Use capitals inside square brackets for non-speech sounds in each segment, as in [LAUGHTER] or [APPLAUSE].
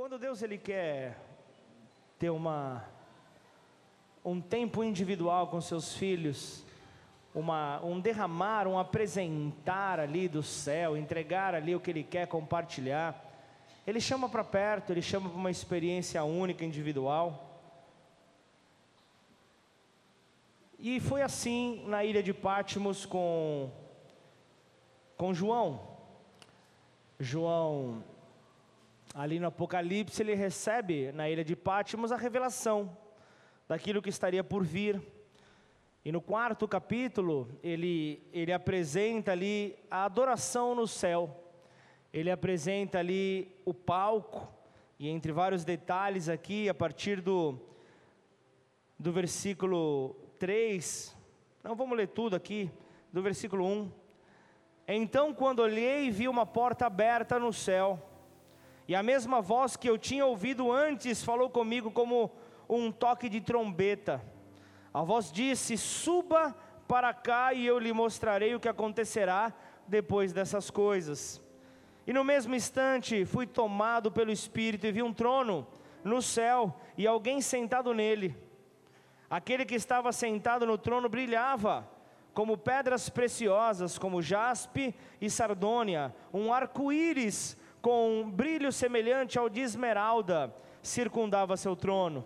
Quando Deus ele quer ter uma um tempo individual com seus filhos, uma, um derramar, um apresentar ali do céu, entregar ali o que ele quer compartilhar, ele chama para perto, ele chama para uma experiência única, individual. E foi assim na ilha de Pátimos com com João. João ali no Apocalipse, ele recebe na ilha de Pátimos a revelação daquilo que estaria por vir. E no quarto capítulo, ele, ele apresenta ali a adoração no céu. Ele apresenta ali o palco, e entre vários detalhes aqui, a partir do, do versículo 3, não vamos ler tudo aqui, do versículo 1. Então, quando olhei, vi uma porta aberta no céu e a mesma voz que eu tinha ouvido antes falou comigo como um toque de trombeta. A voz disse: Suba para cá e eu lhe mostrarei o que acontecerá depois dessas coisas. E no mesmo instante fui tomado pelo Espírito e vi um trono no céu e alguém sentado nele. Aquele que estava sentado no trono brilhava como pedras preciosas, como jaspe e sardônia, um arco-íris com um brilho semelhante ao de esmeralda, circundava seu trono.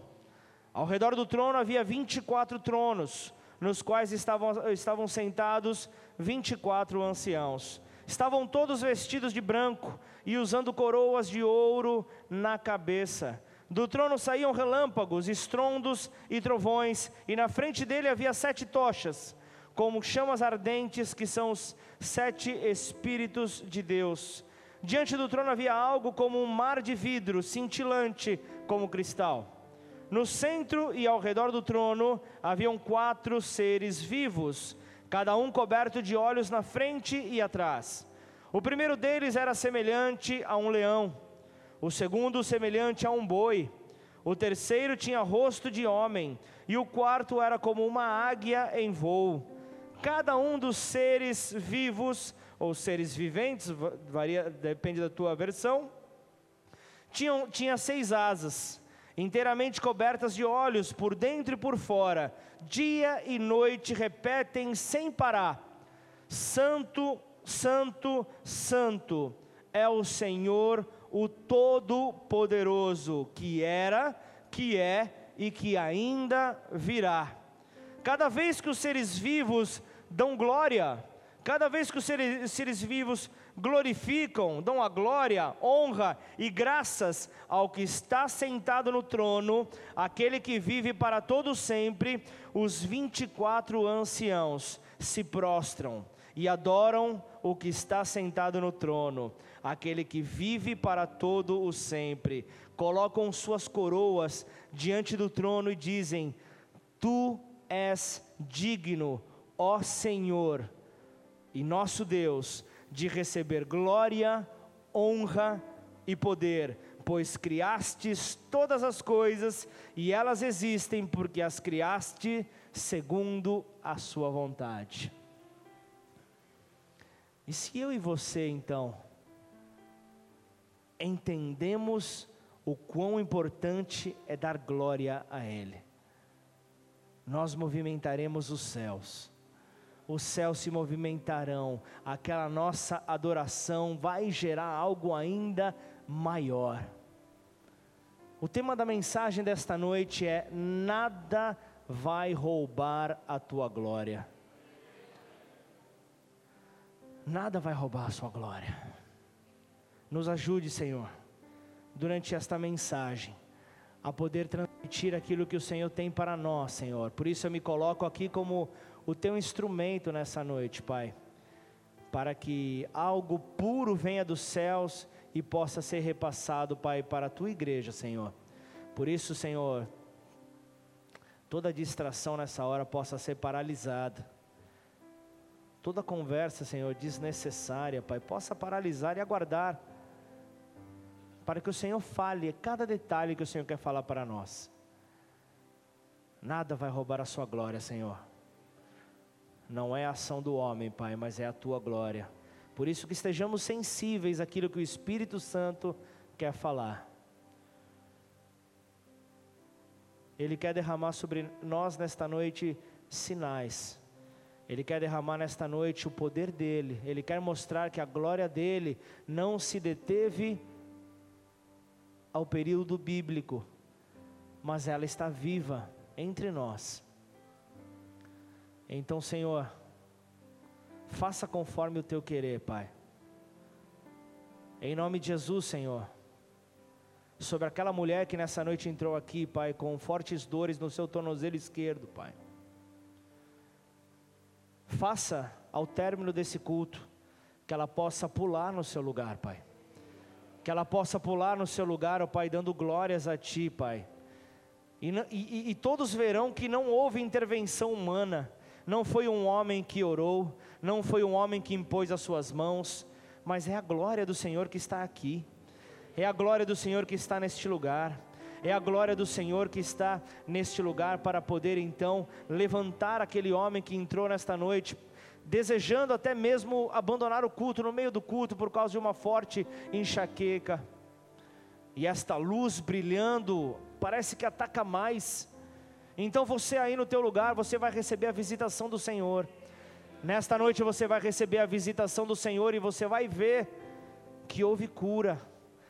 Ao redor do trono havia 24 tronos, nos quais estavam, estavam sentados 24 anciãos. Estavam todos vestidos de branco e usando coroas de ouro na cabeça. Do trono saíam relâmpagos, estrondos e trovões, e na frente dele havia sete tochas, como chamas ardentes, que são os sete Espíritos de Deus. Diante do trono havia algo como um mar de vidro, cintilante como cristal. No centro e ao redor do trono haviam quatro seres vivos, cada um coberto de olhos na frente e atrás. O primeiro deles era semelhante a um leão, o segundo semelhante a um boi, o terceiro tinha rosto de homem, e o quarto era como uma águia em voo. Cada um dos seres vivos ou seres viventes, varia, depende da tua versão, tinham, tinha seis asas, inteiramente cobertas de olhos por dentro e por fora, dia e noite repetem sem parar: Santo, Santo, Santo é o Senhor, o Todo-Poderoso, que era, que é e que ainda virá. Cada vez que os seres vivos dão glória, Cada vez que os seres, seres, vivos glorificam, dão a glória, honra e graças ao que está sentado no trono, aquele que vive para todo sempre, os 24 anciãos se prostram e adoram o que está sentado no trono, aquele que vive para todo o sempre. Colocam suas coroas diante do trono e dizem: Tu és digno, ó Senhor e nosso Deus de receber glória, honra e poder, pois criastes todas as coisas e elas existem porque as criaste segundo a sua vontade. E se eu e você então entendemos o quão importante é dar glória a Ele, nós movimentaremos os céus os céus se movimentarão, aquela nossa adoração vai gerar algo ainda maior. O tema da mensagem desta noite é: nada vai roubar a tua glória. Nada vai roubar a sua glória. Nos ajude, Senhor, durante esta mensagem, a poder transmitir aquilo que o Senhor tem para nós, Senhor. Por isso eu me coloco aqui como o teu instrumento nessa noite, Pai, para que algo puro venha dos céus e possa ser repassado, Pai, para a tua igreja, Senhor. Por isso, Senhor, toda distração nessa hora possa ser paralisada. Toda conversa, Senhor, desnecessária, Pai, possa paralisar e aguardar, para que o Senhor fale cada detalhe que o Senhor quer falar para nós. Nada vai roubar a Sua glória, Senhor não é a ação do homem, Pai, mas é a tua glória. Por isso que estejamos sensíveis àquilo que o Espírito Santo quer falar. Ele quer derramar sobre nós nesta noite sinais. Ele quer derramar nesta noite o poder dele. Ele quer mostrar que a glória dele não se deteve ao período bíblico, mas ela está viva entre nós. Então, Senhor, faça conforme o teu querer, Pai. Em nome de Jesus, Senhor. Sobre aquela mulher que nessa noite entrou aqui, Pai, com fortes dores no seu tornozelo esquerdo, Pai. Faça ao término desse culto que ela possa pular no seu lugar, Pai. Que ela possa pular no seu lugar, ó Pai, dando glórias a Ti, Pai. E, e, e todos verão que não houve intervenção humana, não foi um homem que orou, não foi um homem que impôs as suas mãos, mas é a glória do Senhor que está aqui, é a glória do Senhor que está neste lugar, é a glória do Senhor que está neste lugar para poder então levantar aquele homem que entrou nesta noite, desejando até mesmo abandonar o culto no meio do culto por causa de uma forte enxaqueca. E esta luz brilhando, parece que ataca mais. Então você aí no teu lugar, você vai receber a visitação do Senhor. Nesta noite você vai receber a visitação do Senhor e você vai ver que houve cura.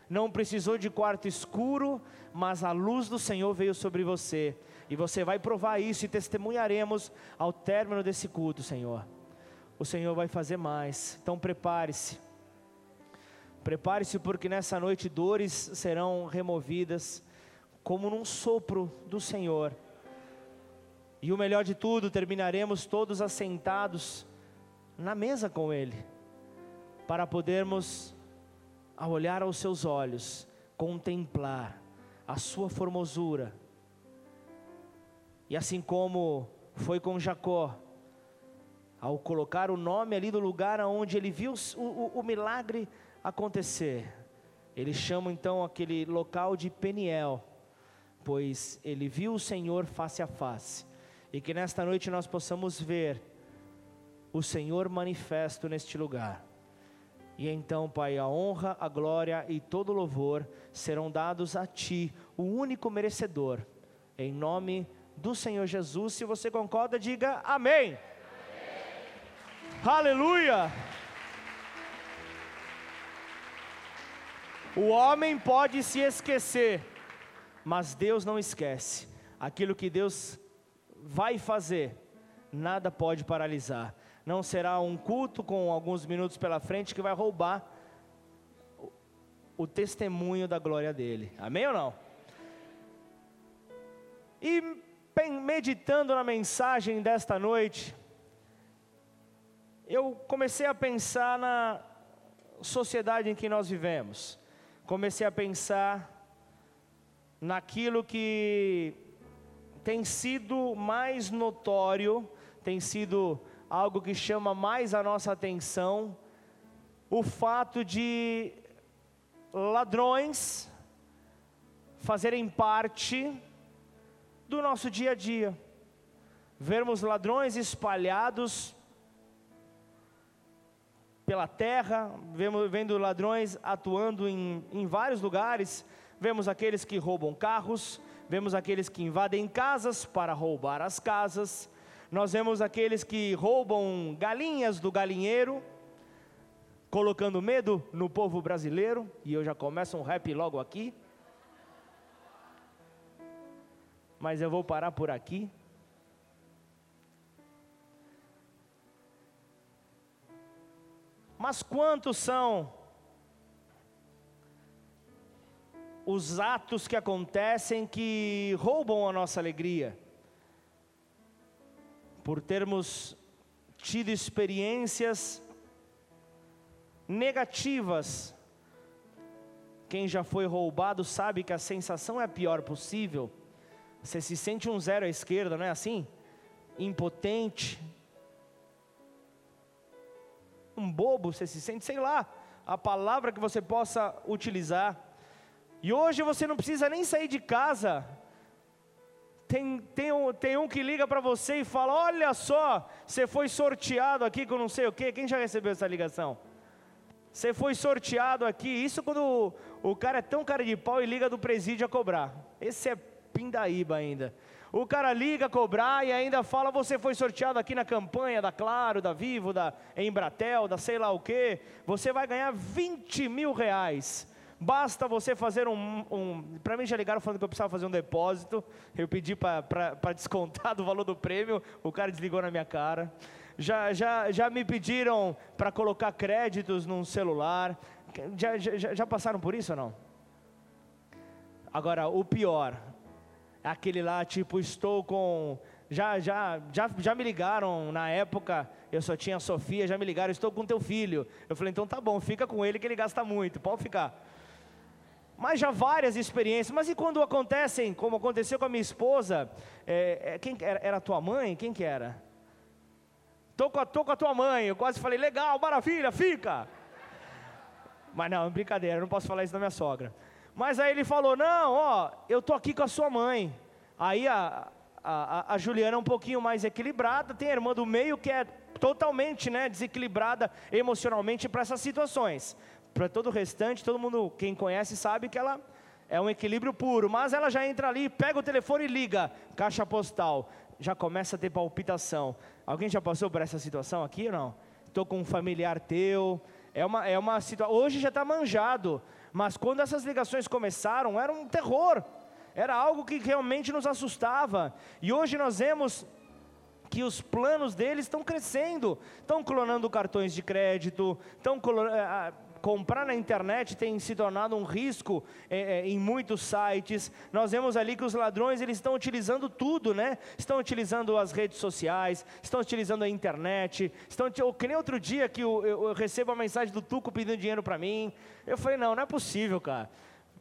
Não precisou de quarto escuro, mas a luz do Senhor veio sobre você. E você vai provar isso e testemunharemos ao término desse culto, Senhor. O Senhor vai fazer mais. Então prepare-se. Prepare-se porque nessa noite dores serão removidas como num sopro do Senhor. E o melhor de tudo, terminaremos todos assentados na mesa com Ele, para podermos, ao olhar aos seus olhos, contemplar a Sua formosura. E assim como foi com Jacó, ao colocar o nome ali do lugar onde ele viu o, o, o milagre acontecer, ele chama então aquele local de Peniel, pois ele viu o Senhor face a face e que nesta noite nós possamos ver o Senhor manifesto neste lugar. E então, Pai, a honra, a glória e todo louvor serão dados a Ti, o único merecedor. Em nome do Senhor Jesus, se você concorda, diga amém. amém. Aleluia! O homem pode se esquecer, mas Deus não esquece. Aquilo que Deus vai fazer, nada pode paralisar. Não será um culto com alguns minutos pela frente que vai roubar o, testemunho da glória dele. Amém ou não? E meditando na mensagem desta noite, eu comecei a pensar na sociedade em que nós vivemos. Comecei a pensar naquilo que tem sido mais notório, tem sido algo que chama mais a nossa atenção, o fato de ladrões fazerem parte do nosso dia a dia. Vermos ladrões espalhados pela terra, vendo ladrões atuando em, em vários lugares, vemos aqueles que roubam carros, vemos aqueles que invadem casas para roubar as casas, nós vemos aqueles que roubam galinhas do galinheiro, colocando medo no povo brasileiro, e eu já começo um rap logo aqui. Mas eu vou parar por aqui. Mas quantos são os atos que acontecem que roubam a nossa alegria, por termos tido experiências negativas. Quem já foi roubado sabe que a sensação é a pior possível. Você se sente um zero à esquerda, não é assim? Impotente, um bobo, você se sente, sei lá, a palavra que você possa utilizar. E hoje você não precisa nem sair de casa. Tem, tem, um, tem um que liga para você e fala: Olha só, você foi sorteado aqui com não sei o quê. Quem já recebeu essa ligação? Você foi sorteado aqui. Isso quando o, o cara é tão cara de pau e liga do presídio a cobrar. Esse é pindaíba ainda. O cara liga cobrar e ainda fala: você foi sorteado aqui na campanha da Claro, da Vivo, da Embratel, da sei lá o que. Você vai ganhar 20 mil reais. Basta você fazer um. um para mim já ligaram falando que eu precisava fazer um depósito. Eu pedi para descontar do valor do prêmio. O cara desligou na minha cara. Já, já, já me pediram para colocar créditos num celular. Já, já, já passaram por isso ou não? Agora, o pior, aquele lá, tipo, estou com. Já, já, já, já me ligaram na época, eu só tinha a Sofia, já me ligaram, estou com teu filho. Eu falei, então tá bom, fica com ele que ele gasta muito, pode ficar. Mas já várias experiências, mas e quando acontecem, como aconteceu com a minha esposa, é, é, quem era, era a tua mãe? Quem que era? Tô com, a, tô com a tua mãe, eu quase falei, legal, maravilha, fica. Mas não, brincadeira, eu não posso falar isso da minha sogra. Mas aí ele falou: Não, ó, eu tô aqui com a sua mãe. Aí a, a, a Juliana é um pouquinho mais equilibrada, tem a irmã do meio que é totalmente né, desequilibrada emocionalmente para essas situações. Para todo o restante, todo mundo, quem conhece, sabe que ela é um equilíbrio puro, mas ela já entra ali, pega o telefone e liga, caixa postal, já começa a ter palpitação. Alguém já passou por essa situação aqui ou não? Estou com um familiar teu, é uma, é uma situação, hoje já está manjado, mas quando essas ligações começaram, era um terror, era algo que realmente nos assustava. E hoje nós vemos que os planos deles estão crescendo, estão clonando cartões de crédito, estão eh, comprar na internet tem se tornado um risco é, é, em muitos sites. Nós vemos ali que os ladrões eles estão utilizando tudo, né? Estão utilizando as redes sociais, estão utilizando a internet. Estão que nem outro dia que eu, eu, eu recebo a mensagem do Tuco pedindo dinheiro para mim. Eu falei não, não é possível, cara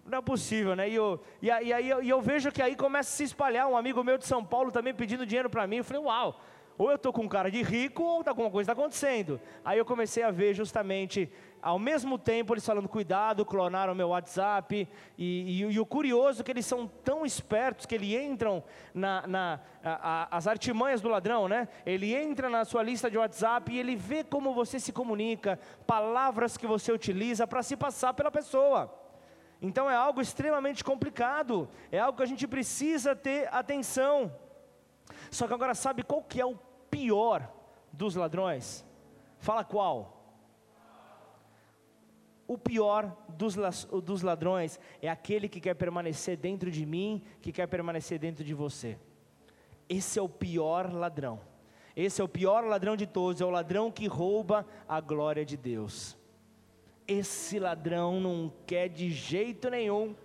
não é possível, né? E, eu, e, aí, e aí eu, eu, vejo que aí começa a se espalhar. Um amigo meu de São Paulo também pedindo dinheiro para mim. Eu falei, uau, ou eu estou com cara de rico, ou alguma coisa está acontecendo. Aí eu comecei a ver justamente, ao mesmo tempo, eles falando, cuidado, clonaram meu WhatsApp. E, e, e o curioso é que eles são tão espertos que eles entram na, na a, a, as artimanhas do ladrão, né? Ele entra na sua lista de WhatsApp e ele vê como você se comunica, palavras que você utiliza para se passar pela pessoa. Então é algo extremamente complicado, é algo que a gente precisa ter atenção. Só que agora sabe qual que é o pior dos ladrões? Fala qual? O pior dos, ladrões é aquele que quer permanecer dentro de mim, que quer permanecer dentro de você. Esse é o pior ladrão. Esse é o pior ladrão de todos, é o ladrão que rouba a glória de Deus. Esse ladrão não quer de jeito nenhum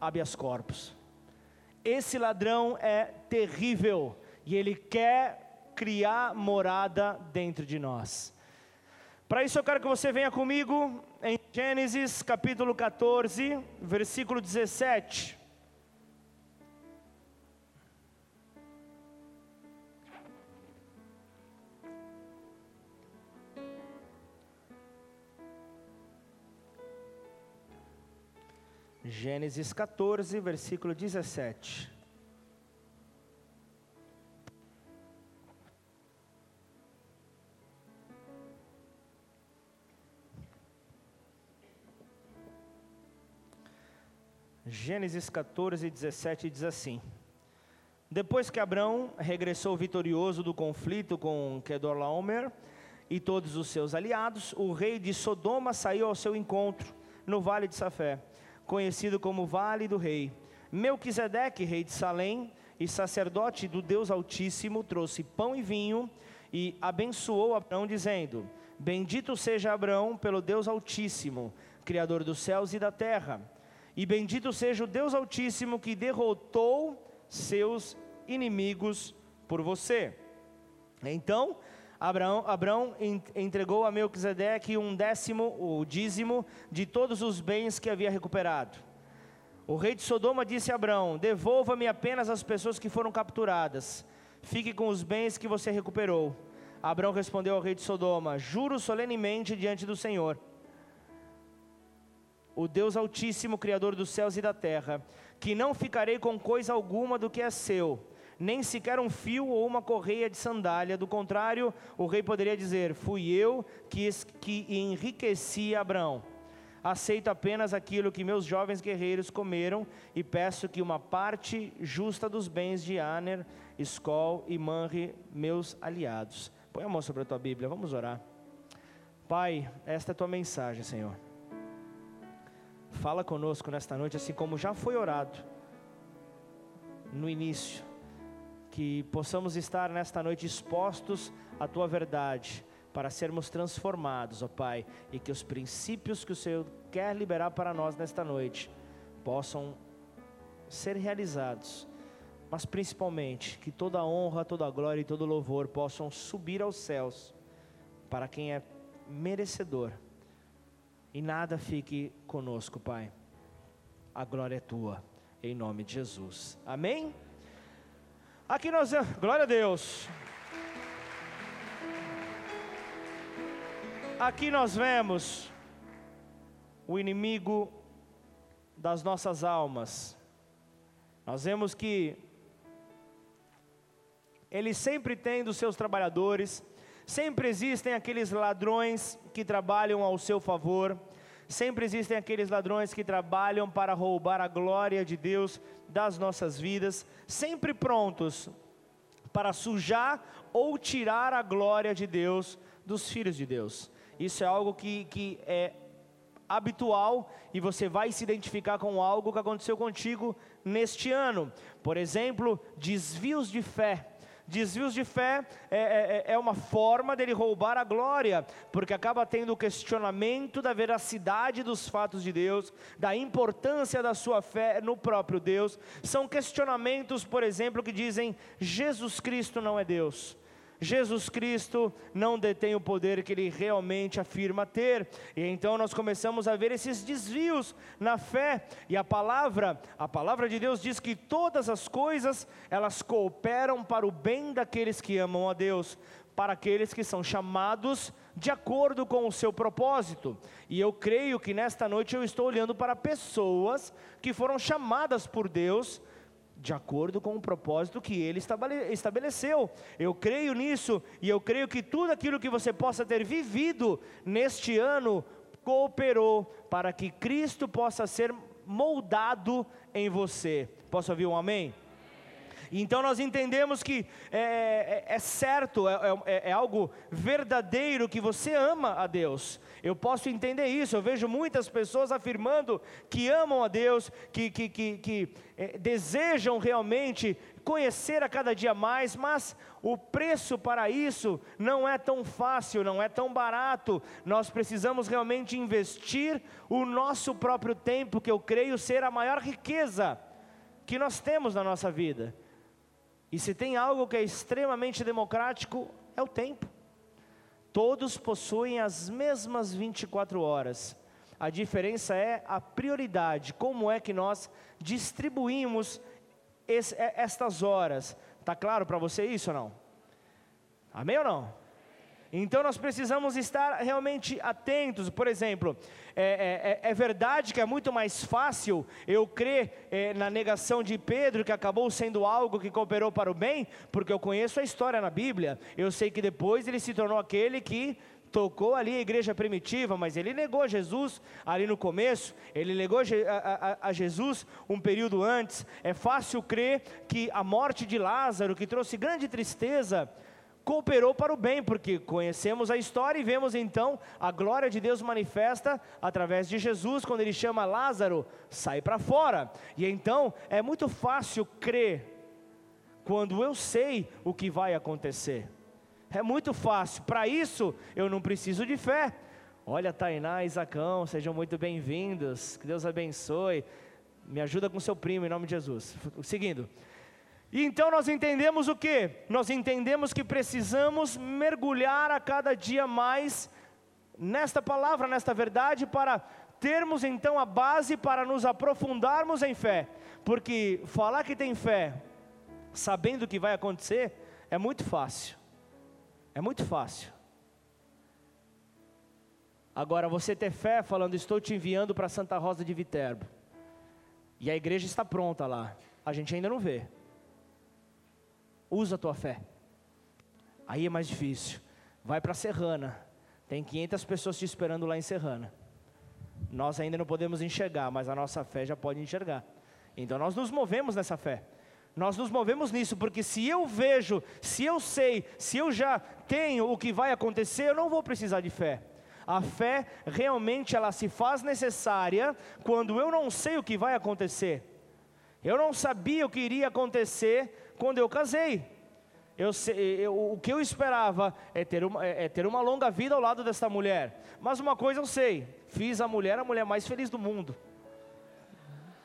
habeas corpus. Esse ladrão é terrível e ele quer criar morada dentro de nós. Para isso eu quero que você venha comigo em Gênesis capítulo 14, versículo 17. Gênesis 14, versículo 17. Gênesis 14, 17 diz assim: Depois que Abraão regressou vitorioso do conflito com Kedorlaomer e todos os seus aliados, o rei de Sodoma saiu ao seu encontro no vale de Safé conhecido como Vale do Rei. Melquisedeque, rei de Salém e sacerdote do Deus Altíssimo, trouxe pão e vinho e abençoou Abraão, dizendo: Bendito seja Abraão pelo Deus Altíssimo, Criador dos céus e da terra, e bendito seja o Deus Altíssimo que derrotou seus inimigos por você. Então, Abraão, Abraão entregou a Melquisedeque um décimo, o dízimo, de todos os bens que havia recuperado. O rei de Sodoma disse a Abraão: Devolva-me apenas as pessoas que foram capturadas. Fique com os bens que você recuperou. Abraão respondeu ao rei de Sodoma: Juro solenemente diante do Senhor, o Deus Altíssimo, Criador dos céus e da terra, que não ficarei com coisa alguma do que é seu nem sequer um fio ou uma correia de sandália. Do contrário, o rei poderia dizer: Fui eu que, que enriqueci Abraão. Aceito apenas aquilo que meus jovens guerreiros comeram e peço que uma parte justa dos bens de Aner, Skol e Manri, meus aliados. Põe a mão sobre a tua Bíblia, vamos orar. Pai, esta é a tua mensagem, Senhor. Fala conosco nesta noite, assim como já foi orado no início, que possamos estar nesta noite expostos à tua verdade para sermos transformados, ó Pai, e que os princípios que o Senhor quer liberar para nós nesta noite possam ser realizados, mas principalmente que toda honra, toda glória e todo louvor possam subir aos céus para quem é merecedor. E nada fique conosco, Pai. A glória é tua, em nome de Jesus. Amém? Aqui nós, glória a Deus. Aqui nós vemos o inimigo das nossas almas. Nós vemos que ele sempre tem dos seus trabalhadores, sempre existem aqueles ladrões que trabalham ao seu favor, sempre existem aqueles ladrões que trabalham para roubar a glória de Deus das nossas vidas, sempre prontos para sujar ou tirar a glória de Deus dos filhos de Deus. Isso é algo que, que é habitual e você vai se identificar com algo que aconteceu contigo neste ano. Por exemplo, desvios de fé. Desvios de fé é, é, é, uma forma dele roubar a glória, porque acaba tendo o questionamento da veracidade dos fatos de Deus, da importância da sua fé no próprio Deus. São questionamentos, por exemplo, que dizem: Jesus Cristo não é Deus. Jesus Cristo não detém o poder que ele realmente afirma ter. E então nós começamos a ver esses desvios na fé. E a palavra, a palavra de Deus diz que todas as coisas, elas cooperam para o bem daqueles que amam a Deus, para aqueles que são chamados de acordo com o seu propósito. E eu creio que nesta noite eu estou olhando para pessoas que foram chamadas por Deus de acordo com o propósito que ele estabeleceu. Eu creio nisso e eu creio que tudo aquilo que você possa ter vivido neste ano cooperou para que Cristo possa ser moldado em você. Posso ouvir um amém? Então nós entendemos que é, é, é certo, é, é, é, algo verdadeiro que você ama a Deus. Eu posso entender isso. Eu vejo muitas pessoas afirmando que amam a Deus, que, que, que, que é, desejam realmente conhecer a cada dia mais, mas o preço para isso não é tão fácil, não é tão barato. Nós precisamos realmente investir o nosso próprio tempo, que eu creio ser a maior riqueza que nós temos na nossa vida. E se tem algo que é extremamente democrático, é o tempo. Todos possuem as mesmas 24 horas. A diferença é a prioridade, como é que nós distribuímos esse, estas horas. Está claro para você isso ou não? Amém ou não? Então nós precisamos estar realmente atentos. Por exemplo, é, é, é, é verdade que é muito mais fácil eu crer é, na negação de Pedro, que acabou sendo algo que cooperou para o bem, porque eu conheço a história na Bíblia. Eu sei que depois ele se tornou aquele que tocou ali a igreja primitiva, mas ele negou Jesus ali no começo, ele negou a, a, a, Jesus um período antes. É fácil crer que a morte de Lázaro, que trouxe grande tristeza, cooperou para o bem, porque conhecemos a história e vemos então a glória de Deus manifesta através de Jesus, quando ele chama Lázaro, sai para fora. E então é muito fácil crer quando eu sei o que vai acontecer. É muito fácil, para isso eu não preciso de fé. Olha, Tainá e Isacão, sejam muito bem-vindos, que Deus abençoe. Me ajuda com seu primo em nome de Jesus. Seguindo. E então nós entendemos o que? Nós entendemos que precisamos mergulhar a cada dia mais nesta palavra, nesta verdade, para termos então a base para nos aprofundarmos em fé. Porque falar que tem fé, sabendo o que vai acontecer, é muito fácil. É muito fácil. Agora, você ter fé falando, estou te enviando para Santa Rosa de Viterbo, e a igreja está pronta lá, a gente ainda não vê. Usa a tua fé. Aí é mais difícil. Vai para Serrana. Tem 500 pessoas te esperando lá em Serrana. Nós ainda não podemos enxergar, mas a nossa fé já pode enxergar. Então nós nos movemos nessa fé. Nós nos movemos nisso, porque se eu vejo, se eu sei, se eu já tenho o que vai acontecer, eu não vou precisar de fé. A fé realmente ela se faz necessária quando eu não sei o que vai acontecer. Eu não sabia o que iria acontecer quando eu casei. Eu, eu, o que eu esperava é ter, uma, é, é ter uma longa vida ao lado dessa mulher. Mas uma coisa eu sei: fiz a mulher a mulher mais feliz do mundo.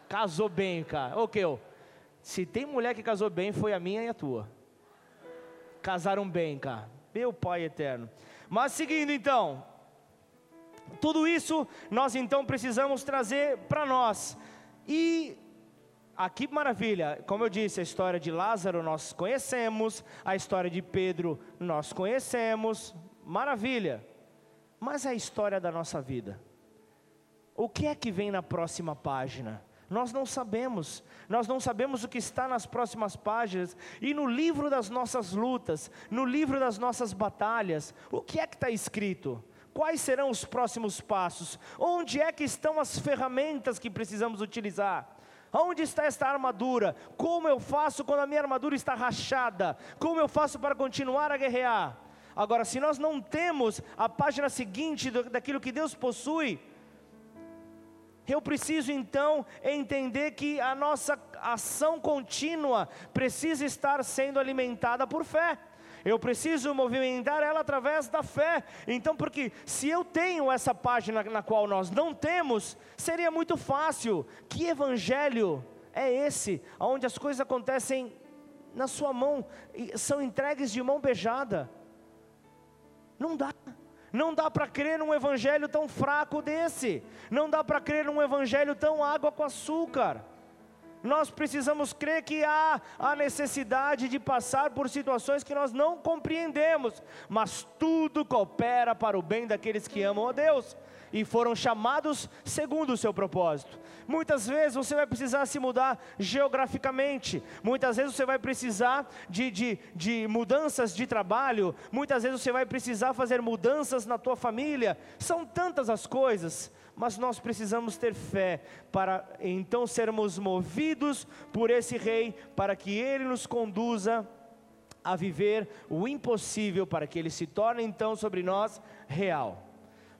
Casou bem, cara. O que eu? Se tem mulher que casou bem, foi a minha e a tua. Casaram bem, cara. Meu Pai eterno. Mas seguindo então, tudo isso nós então precisamos trazer para nós. E aqui maravilha, como eu disse, a história de Lázaro nós conhecemos, a história de Pedro nós conhecemos, maravilha. Mas a história da nossa vida. O que é que vem na próxima página? Nós não sabemos, nós não sabemos o que está nas próximas páginas, e no livro das nossas lutas, no livro das nossas batalhas, o que é que está escrito? Quais serão os próximos passos? Onde é que estão as ferramentas que precisamos utilizar? Onde está esta armadura? Como eu faço quando a minha armadura está rachada? Como eu faço para continuar a guerrear? Agora, se nós não temos a página seguinte daquilo que Deus possui, eu preciso então entender que a nossa ação contínua precisa estar sendo alimentada por fé. Eu preciso movimentar ela através da fé. Então, porque se eu tenho essa página na qual nós não temos, seria muito fácil. Que evangelho é esse, onde as coisas acontecem na sua mão, são entregues de mão beijada? Não dá. Não dá para crer num evangelho tão fraco desse. Não dá para crer num evangelho tão água com açúcar nós precisamos crer que há a necessidade de passar por situações que nós não compreendemos, mas tudo coopera para o bem daqueles que amam a Deus e foram chamados segundo o seu propósito. Muitas vezes você vai precisar se mudar geograficamente, muitas vezes você vai precisar de, de, de mudanças de trabalho, muitas vezes você vai precisar fazer mudanças na tua família, são tantas as coisas mas nós precisamos ter fé para então sermos movidos por esse Rei, para que Ele nos conduza a viver o impossível, para que Ele se torne então sobre nós real.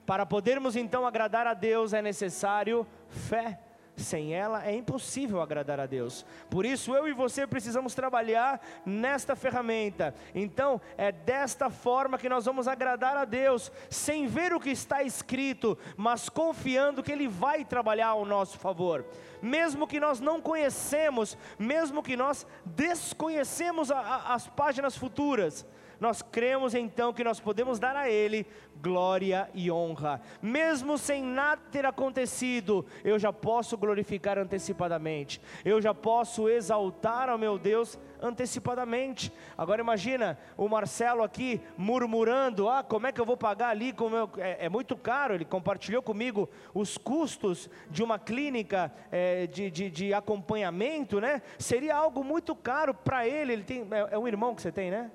Para podermos então agradar a Deus é necessário fé. Sem ela é impossível agradar a Deus. Por isso eu e você precisamos trabalhar nesta ferramenta. Então, é desta forma que nós vamos agradar a Deus, sem ver o que está escrito, mas confiando que ele vai trabalhar ao nosso favor. Mesmo que nós não conhecemos, mesmo que nós desconhecemos a, a, as páginas futuras, nós cremos então que nós podemos dar a Ele glória e honra. Mesmo sem nada ter acontecido, eu já posso glorificar antecipadamente, eu já posso exaltar ao meu Deus antecipadamente. Agora imagina o Marcelo aqui murmurando: ah, como é que eu vou pagar ali? É, é, muito caro. Ele compartilhou comigo os custos de uma clínica é, de, de, de, acompanhamento, né? Seria algo muito caro para ele. Ele tem é, é um irmão que você tem, né?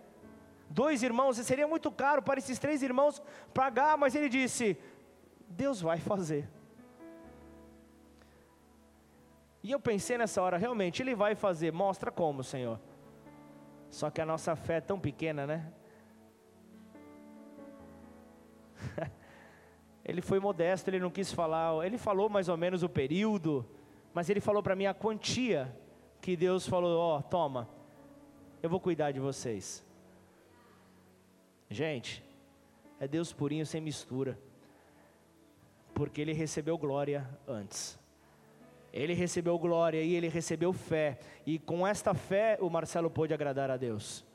Dois irmãos, seria muito caro para esses três irmãos pagar, mas ele disse: Deus vai fazer. E eu pensei nessa hora, realmente, Ele vai fazer, mostra como, Senhor. Só que a nossa fé é tão pequena, né? [LAUGHS] ele foi modesto, ele não quis falar, ele falou mais ou menos o período, mas ele falou para mim a quantia que Deus falou: Ó, oh, toma, eu vou cuidar de vocês. Gente, é Deus purinho sem mistura. Porque ele recebeu glória antes. Ele recebeu glória e ele recebeu fé. E com esta fé o Marcelo pôde agradar a Deus.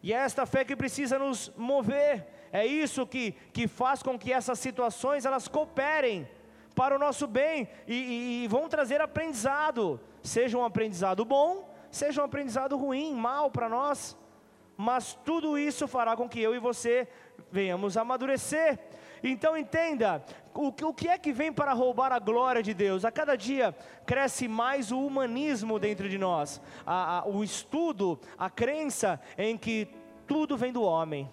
E é esta fé que precisa nos mover. É isso que, que faz com que essas situações elas cooperem para o nosso bem e, e, e vão trazer aprendizado. Seja um aprendizado bom, seja um aprendizado ruim, mal para nós mas tudo isso fará com que eu e você venhamos amadurecer. Então entenda, o, o que é que vem para roubar a glória de Deus? A cada dia cresce mais o humanismo dentro de nós, a, a, o estudo, a crença em que tudo vem do homem,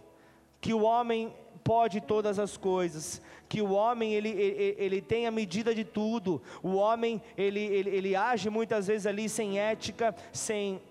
que o homem pode todas as coisas, que o homem ele, ele, ele tem a medida de tudo, o homem ele, ele, ele age muitas vezes ali sem ética, sem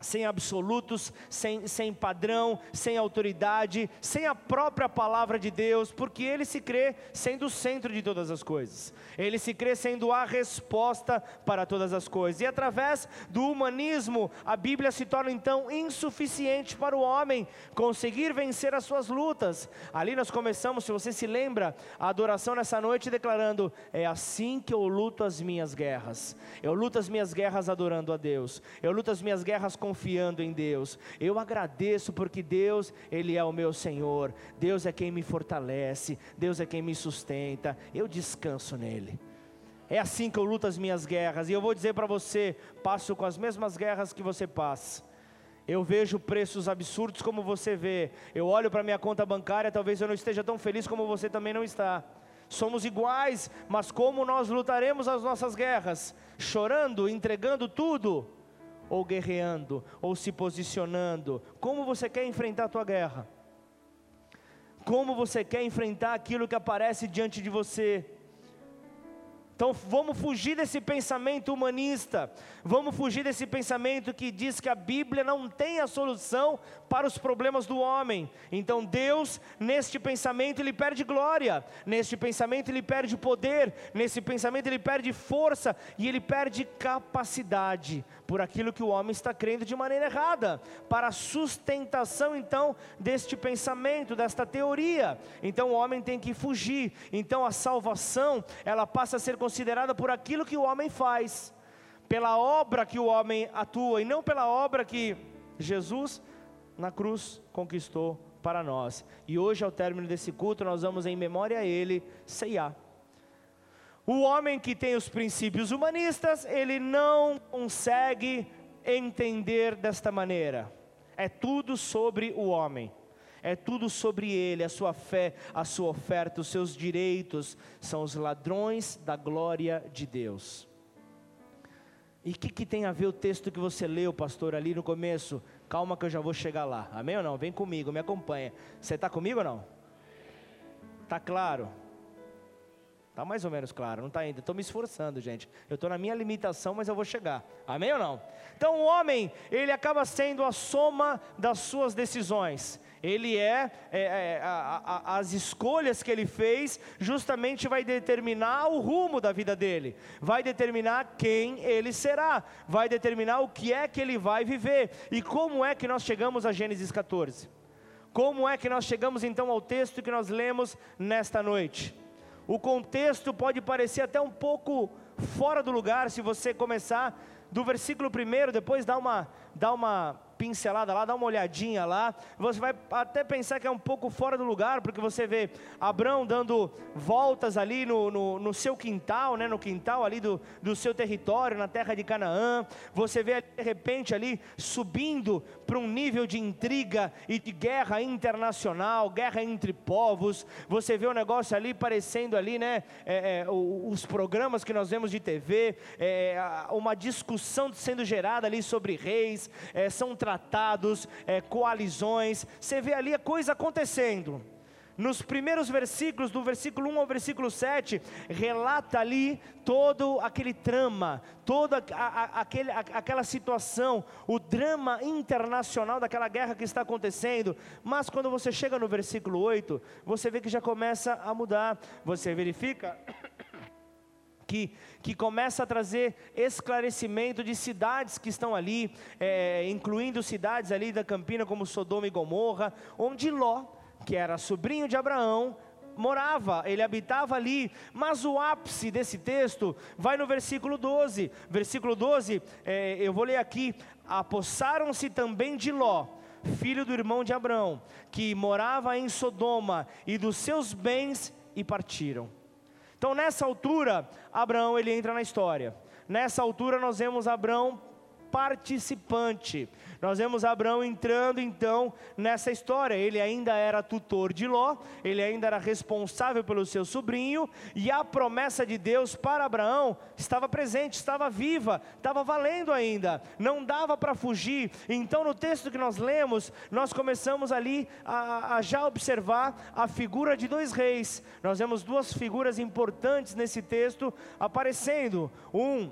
sem absolutos, sem, sem padrão, sem autoridade, sem a própria palavra de Deus, porque ele se crê sendo o centro de todas as coisas, ele se crê sendo a resposta para todas as coisas, e através do humanismo, a Bíblia se torna então insuficiente para o homem conseguir vencer as suas lutas. Ali nós começamos, se você se lembra, a adoração nessa noite declarando: É assim que eu luto as minhas guerras, eu luto as minhas guerras adorando a Deus, eu luto as minhas guerras com confiando em Deus. Eu agradeço porque Deus, Ele é o meu Senhor. Deus é quem me fortalece. Deus é quem me sustenta. Eu descanso nele. É assim que eu luto as minhas guerras. E eu vou dizer para você: passo com as mesmas guerras que você passa. Eu vejo preços absurdos como você vê. Eu olho para minha conta bancária, talvez eu não esteja tão feliz como você também não está. Somos iguais, mas como nós lutaremos as nossas guerras? Chorando, entregando tudo? Ou guerreando, ou se posicionando? Como você quer enfrentar a tua guerra? Como você quer enfrentar aquilo que aparece diante de você? Então vamos fugir desse pensamento humanista, vamos fugir desse pensamento que diz que a Bíblia não tem a solução para os problemas do homem. Então Deus, neste pensamento, ele perde glória, neste pensamento, ele perde poder, nesse pensamento, ele perde força e ele perde capacidade por aquilo que o homem está crendo de maneira errada, para a sustentação então deste pensamento, desta teoria. Então o homem tem que fugir. Então a salvação, ela passa a ser considerada por aquilo que o homem faz, pela obra que o homem atua, e não pela obra que Jesus na cruz conquistou para nós. E hoje, ao término desse culto, nós vamos em memória a Ele ceiar. O homem que tem os princípios humanistas, ele não consegue entender desta maneira. É tudo sobre o homem é tudo sobre ele, a sua fé, a sua oferta, os seus direitos, são os ladrões da glória de Deus. E o que, que tem a ver o texto que você leu, pastor, ali no começo? Calma que eu já vou chegar lá, amém ou não? Vem comigo, me acompanha. Você está comigo ou não? Está claro? Está mais ou menos claro, não está ainda. Estou me esforçando, gente. Eu estou na minha limitação, mas eu vou chegar. Amém ou não? Então o homem, ele acaba sendo a soma das suas decisões ele é, é, é a, a, as escolhas que ele fez, justamente vai determinar o rumo da vida dele, vai determinar quem ele será, vai determinar o que é que ele vai viver. E como é que nós chegamos a Gênesis 14? Como é que nós chegamos então ao texto que nós lemos nesta noite? O contexto pode parecer até um pouco fora do lugar se você começar do versículo primeiro, depois dá uma, dá uma pincelada lá, dá uma olhadinha lá. Você vai até pensar que é um pouco fora do lugar, porque você vê Abraão dando voltas ali no, no, no seu quintal, né, no quintal ali do, do seu território, na terra de Canaã. Você vê de repente ali subindo para um nível de intriga e de guerra internacional, guerra entre povos. Você vê o negócio ali parecendo ali, né, é, é, os programas que nós vemos de TV, é, uma discussão sendo gerada ali sobre reis, é, são tratados, é, coalizões, você vê ali a coisa acontecendo. Nos primeiros versículos, do versículo 1 ao versículo 7, relata ali todo aquele trama, toda a, a, aquele, a, aquela situação, o drama internacional daquela guerra que está acontecendo. Mas quando você chega no versículo 8, você vê que já começa a mudar. Você verifica [COUGHS] que, que começa a trazer esclarecimento de cidades que estão ali, é, incluindo cidades ali da Campina como Sodoma e Gomorra, onde Ló, que era sobrinho de Abraão, morava, ele habitava ali, mas o ápice desse texto vai no versículo 12. Versículo 12, é, eu vou ler aqui: apossaram-se também de Ló, filho do irmão de Abraão, que morava em Sodoma, e dos seus bens e partiram. Então, nessa altura, Abraão ele entra na história. Nessa altura, nós vemos Abraão participante. Nós vemos Abraão entrando então nessa história. Ele ainda era tutor de Ló, ele ainda era responsável pelo seu sobrinho, e a promessa de Deus para Abraão estava presente, estava viva, estava valendo ainda, não dava para fugir. Então, no texto que nós lemos, nós começamos ali a, a já observar a figura de dois reis. Nós vemos duas figuras importantes nesse texto aparecendo. Um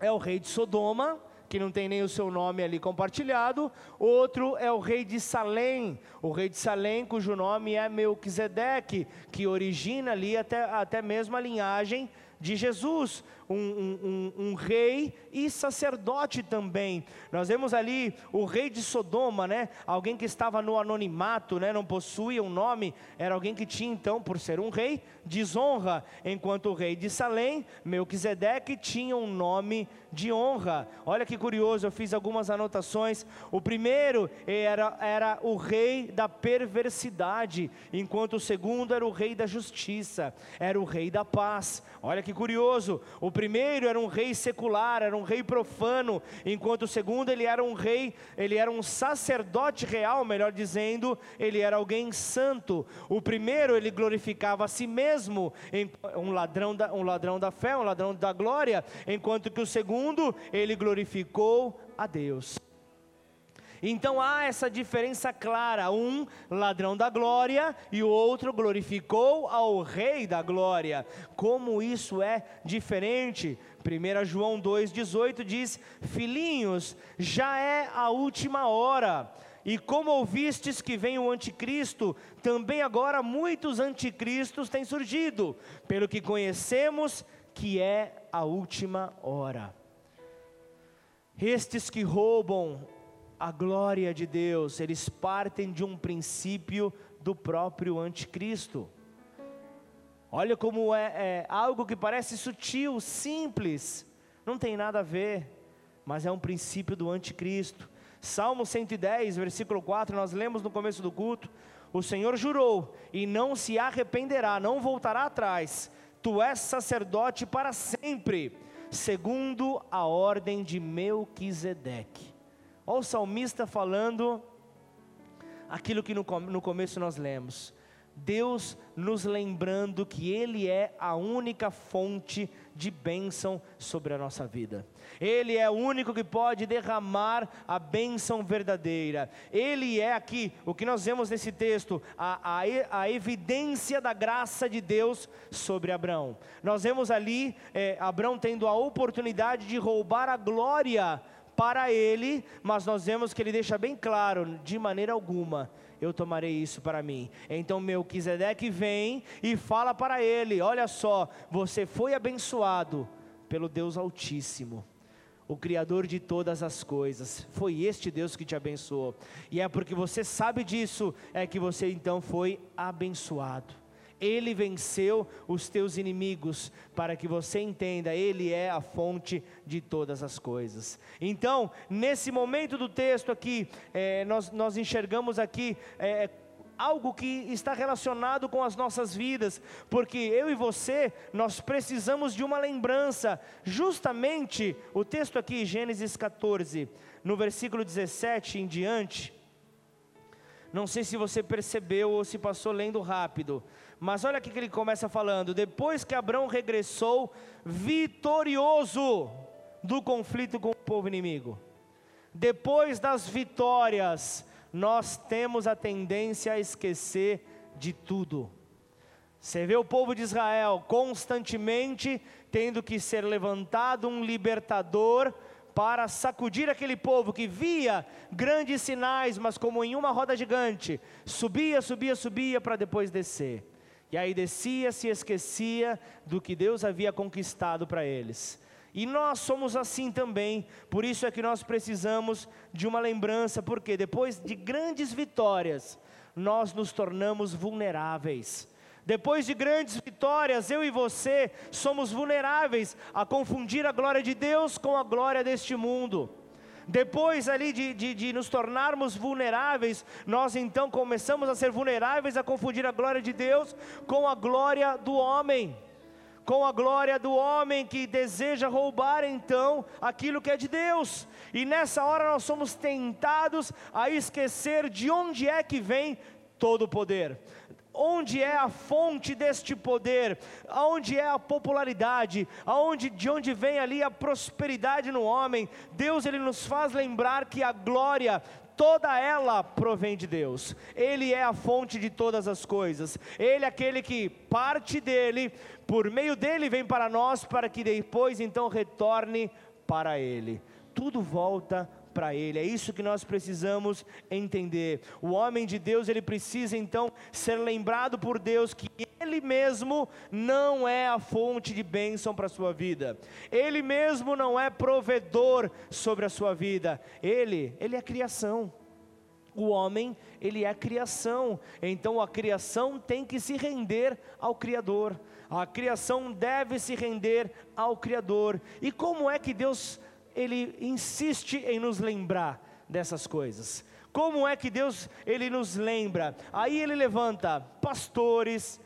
é o rei de Sodoma, que não tem nem o seu nome ali compartilhado. Outro é o rei de Salém, o rei de Salém, cujo nome é Melquisedeque, que origina ali até, até mesmo a linhagem de Jesus, um, um, um, rei e sacerdote também. Nós vemos ali o rei de Sodoma, né? Alguém que estava no anonimato, né? Não possuía um nome, era alguém que tinha então, por ser um rei, desonra, enquanto o rei de Salém, Melquisedeque, tinha um nome de honra. Olha que curioso, eu fiz algumas anotações. O primeiro era, era o rei da perversidade, enquanto o segundo era o rei da justiça, era o rei da paz. Olha que curioso, o primeiro era um rei secular, era um rei profano, enquanto o segundo ele era um rei, ele era um sacerdote real, melhor dizendo, ele era alguém santo. O primeiro ele glorificava a si mesmo, um ladrão da, um ladrão da fé, um ladrão da glória, enquanto que o segundo ele glorificou a Deus. Então há essa diferença clara: um ladrão da glória e o outro glorificou ao Rei da glória. Como isso é diferente? 1 João 2,18 diz: Filhinhos, já é a última hora. E como ouvistes que vem o anticristo, também agora muitos anticristos têm surgido, pelo que conhecemos que é a última hora. Estes que roubam a glória de Deus, eles partem de um princípio do próprio anticristo. Olha como é, é, algo que parece sutil, simples, não tem nada a ver, mas é um princípio do anticristo. Salmo 110, versículo 4, nós lemos no começo do culto: O Senhor jurou e não se arrependerá, não voltará atrás. Tu és sacerdote para sempre, segundo a ordem de Melquisedeque. Olha o salmista falando aquilo que no, no começo nós lemos. Deus nos lembrando que Ele é a única fonte de bênção sobre a nossa vida. Ele é o único que pode derramar a bênção verdadeira. Ele é aqui, o que nós vemos nesse texto, a, a, a evidência da graça de Deus sobre Abraão. Nós vemos ali é, Abraão tendo a oportunidade de roubar a glória para ele, mas nós vemos que ele deixa bem claro, de maneira alguma, eu tomarei isso para mim. Então Melquisedeque vem e fala para ele: Olha só, você foi abençoado pelo Deus Altíssimo, o Criador de todas as coisas. Foi este Deus que te abençoou, e é porque você sabe disso, é que você então foi abençoado. Ele venceu os teus inimigos, para que você entenda, Ele é a fonte de todas as coisas. Então, nesse momento do texto aqui, é, nós, nós enxergamos aqui. É, algo que está relacionado com as nossas vidas, porque eu e você, nós precisamos de uma lembrança. Justamente o texto aqui, Gênesis 14, no versículo 17 em diante, não sei se você percebeu ou se passou lendo rápido, mas olha aqui que ele começa falando: depois que Abraão regressou vitorioso do conflito com o povo inimigo, depois das vitórias, nós temos a tendência a esquecer de tudo. Você vê o povo de Israel constantemente tendo que ser levantado um libertador para sacudir aquele povo que via grandes sinais, mas como em uma roda gigante, subia, subia, subia para depois descer. E aí descia, se esquecia do que Deus havia conquistado para eles. E nós somos assim também, por isso é que nós precisamos de uma lembrança, porque depois de grandes vitórias, nós nos tornamos vulneráveis. Depois de grandes vitórias, eu e você somos vulneráveis a confundir a glória de Deus com a glória deste mundo. Depois ali de, de, de, nos tornarmos vulneráveis, nós então começamos a ser vulneráveis a confundir a glória de Deus com a glória do homem. com a glória do homem que deseja roubar então aquilo que é de Deus. E nessa hora nós somos tentados a esquecer de onde é que vem todo o poder. Onde é a fonte deste poder? Aonde é a popularidade? Aonde de onde vem ali a prosperidade no homem? Deus ele nos faz lembrar que a glória toda ela provém de Deus. Ele é a fonte de todas as coisas. Ele é aquele que parte dele, por meio dele vem para nós, para que depois então retorne para ele. Tudo volta para ele. É isso que nós precisamos entender. O homem de Deus, ele precisa então ser lembrado por Deus que ele mesmo não é a fonte de bênção para a sua vida. Ele mesmo não é provedor sobre a sua vida. Ele, ele é criação. O homem, ele é criação. Então a criação tem que se render ao criador. A criação deve se render ao criador. E como é que Deus ele insiste em nos lembrar dessas coisas. Como é que Deus ele nos lembra? Aí ele levanta pastores,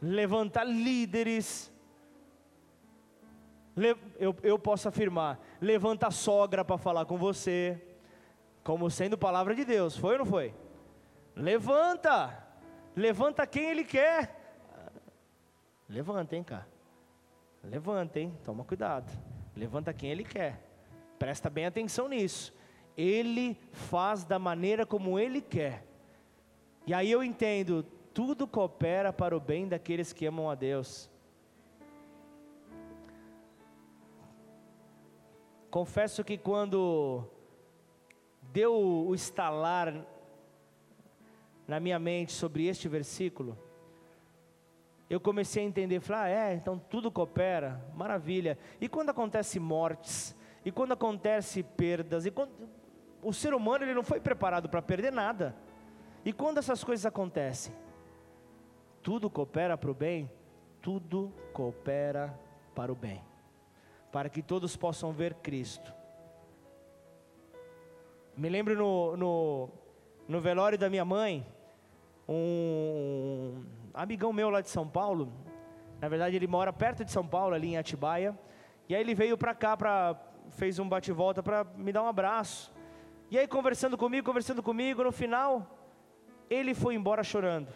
levanta líderes. Eu, eu posso afirmar, levanta a sogra para falar com você, como sendo palavra de Deus, foi ou não foi? Levanta, levanta quem ele quer. Levanta, hein, cara. Levanta, hein, toma cuidado. Levanta quem ele quer. Presta bem atenção nisso. Ele faz da maneira como ele quer. E aí eu entendo, tudo coopera para o bem daqueles que amam a Deus. Confesso que quando deu o estalar na minha mente sobre este versículo, eu comecei a entender, falar, ah, é, então tudo coopera, maravilha. E quando acontece mortes, e quando acontece perdas, e quando o ser humano ele não foi preparado para perder nada. E quando essas coisas acontecem, tudo coopera para o bem, tudo coopera para o bem, para que todos possam ver Cristo. Me lembro no, no, no velório da minha mãe, um amigão meu lá de São Paulo, na verdade ele mora perto de São Paulo, ali em Atibaia, e aí ele veio para cá, pra, fez um bate-volta para me dar um abraço. E aí conversando comigo, conversando comigo, no final, ele foi embora chorando.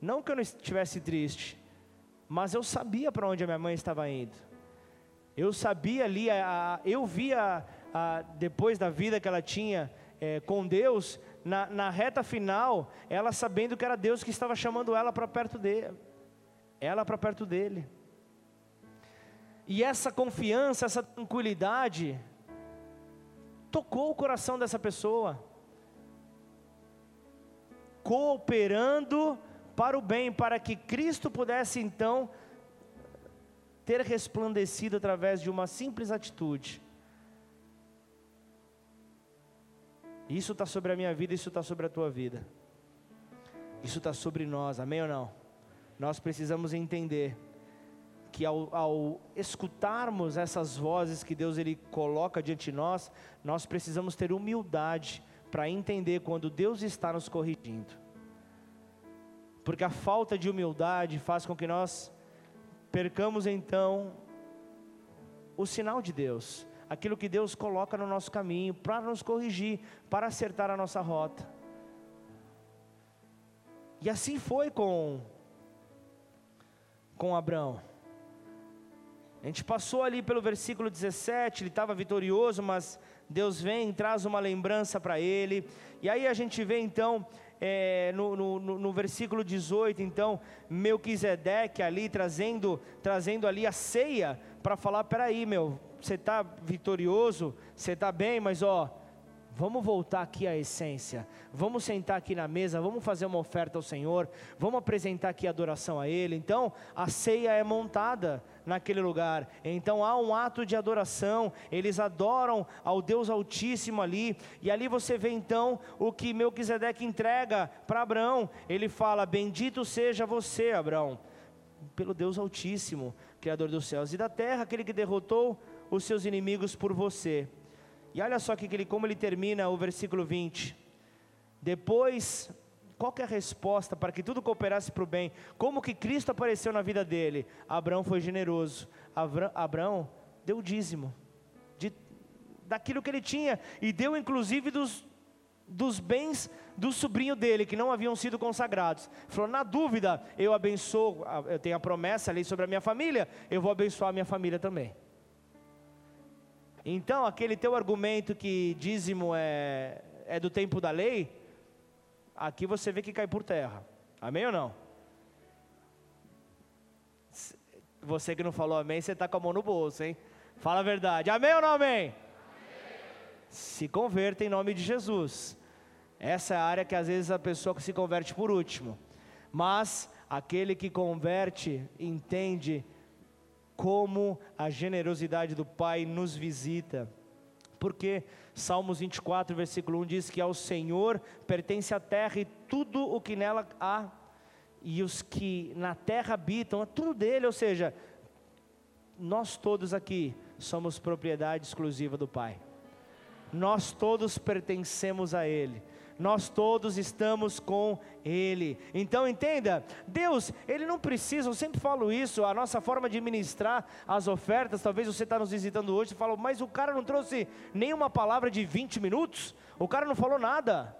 Não que eu não estivesse triste, mas eu sabia para onde a minha mãe estava indo. Eu sabia ali, a, a, eu via a, depois da vida que ela tinha é, com Deus, na, na reta final, ela sabendo que era Deus que estava chamando ela para perto dele, ela para perto dele. E essa confiança, essa tranquilidade, tocou o coração dessa pessoa, cooperando para o bem, para que Cristo pudesse então ter resplandecido através de uma simples atitude. Isso está sobre a minha vida, isso está sobre a tua vida. Isso está sobre nós, amém ou não? Nós precisamos entender que ao, ao, escutarmos essas vozes que Deus ele coloca diante de nós, nós precisamos ter humildade para entender quando Deus está nos corrigindo. Porque a falta de humildade faz com que nós percamos então o sinal de Deus aquilo que Deus coloca no nosso caminho para nos corrigir, para acertar a nossa rota. E assim foi com com Abraão. A gente passou ali pelo versículo 17, ele estava vitorioso, mas Deus vem, traz uma lembrança para ele. E aí a gente vê então, é, no, no, no, versículo 18, então, Melquisedeque ali trazendo, trazendo ali a ceia para falar: peraí, meu, você está vitorioso, você está bem, mas ó, vamos voltar aqui à essência, vamos sentar aqui na mesa, vamos fazer uma oferta ao Senhor, vamos apresentar aqui adoração a Ele. Então, a ceia é montada naquele lugar, então há um ato de adoração, eles adoram ao Deus Altíssimo ali, e ali você vê então o que Melquisedeque entrega para Abraão, ele fala: Bendito seja você, Abraão, pelo Deus Altíssimo, Criador dos céus e da terra, aquele que derrotou os seus inimigos por você. E olha só que ele, como ele termina o versículo 20. Depois qual é a resposta para que tudo cooperasse para o bem? Como que Cristo apareceu na vida dele? Abraão foi generoso. Abraão deu o dízimo de, daquilo que ele tinha e deu inclusive dos, dos bens do sobrinho dele que não haviam sido consagrados. Falou: na dúvida, eu abençoo, eu tenho a promessa ali sobre a minha família, eu vou abençoar a minha família também. Então, aquele teu argumento que dízimo é, é do tempo da lei, aqui você vê que cai por terra. Amém ou não? Você que não falou amém, você está com a mão no bolso, hein? Fala a verdade. Amém ou não amém? amém? Se converta em nome de Jesus. Essa é a área que às vezes a pessoa se converte por último. Mas aquele que converte entende como a generosidade do Pai nos visita. Porque Salmos 24, versículo 1 diz que ao Senhor pertence a terra e tudo o que nela há, e os que na terra habitam, é tudo dele, ou seja, nós todos aqui somos propriedade exclusiva do Pai. Nós todos pertencemos a Ele nós todos estamos com Ele. Então entenda, Deus, Ele não precisa, eu sempre falo isso, a nossa forma de ministrar as ofertas, talvez você está nos visitando hoje e fala, mas o cara não trouxe nenhuma palavra de 20 minutos, o cara não falou nada.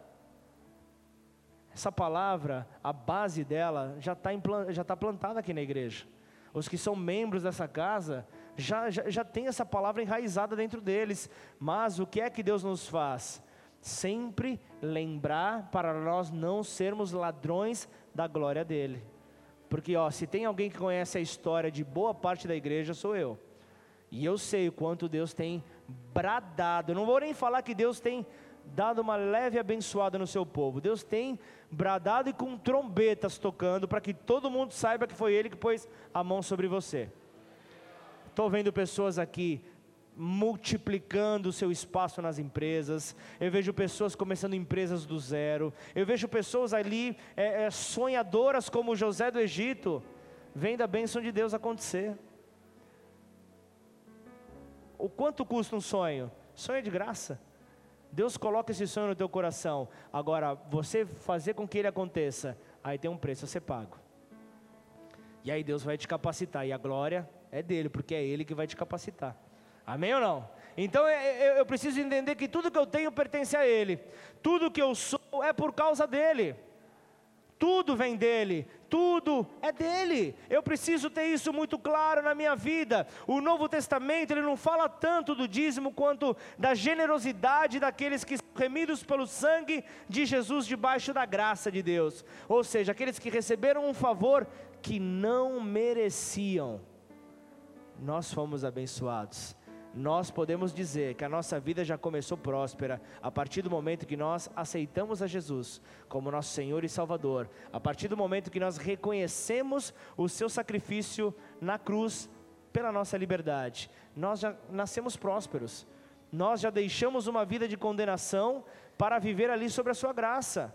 Essa palavra, a base dela já está tá plantada aqui na igreja. Os que são membros dessa casa já, já, já tem essa palavra enraizada dentro deles. Mas o que é que Deus nos faz? Sempre lembrar para nós não sermos ladrões da glória dele. Porque ó, se tem alguém que conhece a história de boa parte da igreja, sou eu. E eu sei o quanto Deus tem bradado. Eu não vou nem falar que Deus tem dado uma leve abençoada no seu povo. Deus tem bradado e com trombetas tocando para que todo mundo saiba que foi Ele que pôs a mão sobre você. Estou vendo pessoas aqui multiplicando o seu espaço nas empresas, eu vejo pessoas começando empresas do zero, eu vejo pessoas ali é, é, sonhadoras como José do Egito, vendo a bênção de Deus acontecer. O quanto custa um sonho? Sonho é de graça. Deus coloca esse sonho no teu coração. Agora, você fazer com que ele aconteça, aí tem um preço a ser pago. E aí Deus vai te capacitar. E a glória é dele, porque é ele que vai te capacitar. Amém ou não? Então eu, eu preciso entender que tudo que eu tenho pertence a Ele, tudo que eu sou é por causa dEle, tudo vem dEle, tudo é dele. Eu preciso ter isso muito claro na minha vida. O Novo Testamento ele não fala tanto do dízimo quanto da generosidade daqueles que são remidos pelo sangue de Jesus debaixo da graça de Deus. Ou seja, aqueles que receberam um favor que não mereciam. Nós fomos abençoados nós podemos dizer que a nossa vida já começou próspera a partir do momento que nós aceitamos a Jesus como nosso Senhor e Salvador, a partir do momento que nós reconhecemos o seu sacrifício na cruz pela nossa liberdade. Nós já nascemos prósperos, nós já deixamos uma vida de condenação para viver ali sobre a sua graça.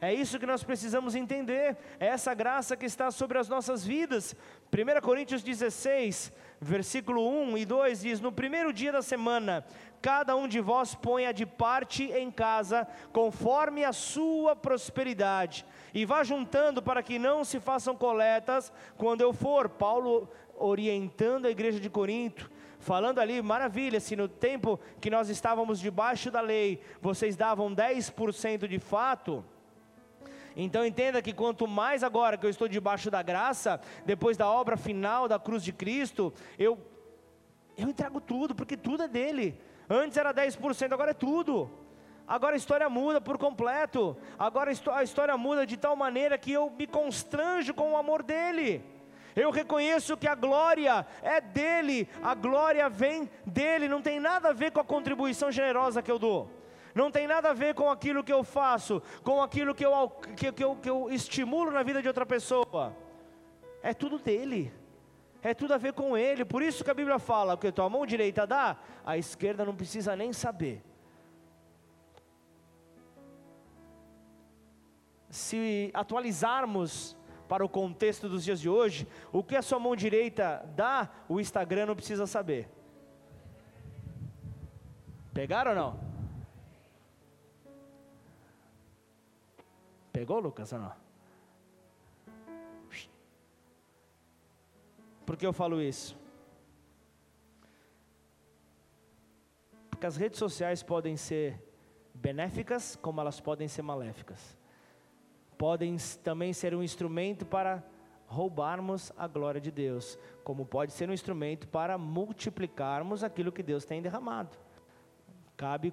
É isso que nós precisamos entender, é essa graça que está sobre as nossas vidas. 1 Coríntios 16, versículo 1 e 2 diz: No primeiro dia da semana, cada um de vós ponha de parte em casa, conforme a sua prosperidade, e vá juntando para que não se façam coletas quando eu for. Paulo orientando a igreja de Corinto falando ali, maravilha, se no tempo que nós estávamos debaixo da lei, vocês davam 10% de fato, então entenda que quanto mais agora que eu estou debaixo da graça, depois da obra final da cruz de Cristo, eu eu entrego tudo, porque tudo é dele. Antes era 10%, agora é tudo. Agora a história muda por completo. Agora a história muda de tal maneira que eu me constranjo com o amor dele. Eu reconheço que a glória é dele, a glória vem dele, não tem nada a ver com a contribuição generosa que eu dou não tem nada a ver com aquilo que eu faço, com aquilo que eu, que, que eu, que eu estimulo na vida de outra pessoa. É tudo dele, é tudo a ver com ele. Por isso que a Bíblia fala: que tua mão direita dá, a esquerda não precisa nem saber. Se atualizarmos para o contexto dos dias de hoje, o que a sua mão direita dá, o Instagram não precisa saber. Pegaram ou não? Pegou, Lucas, ou não? Por que eu falo isso? Porque as redes sociais podem ser benéficas, como elas podem ser maléficas. Podem também ser um instrumento para roubarmos a glória de Deus, como pode ser um instrumento para multiplicarmos aquilo que Deus tem derramado. Cabe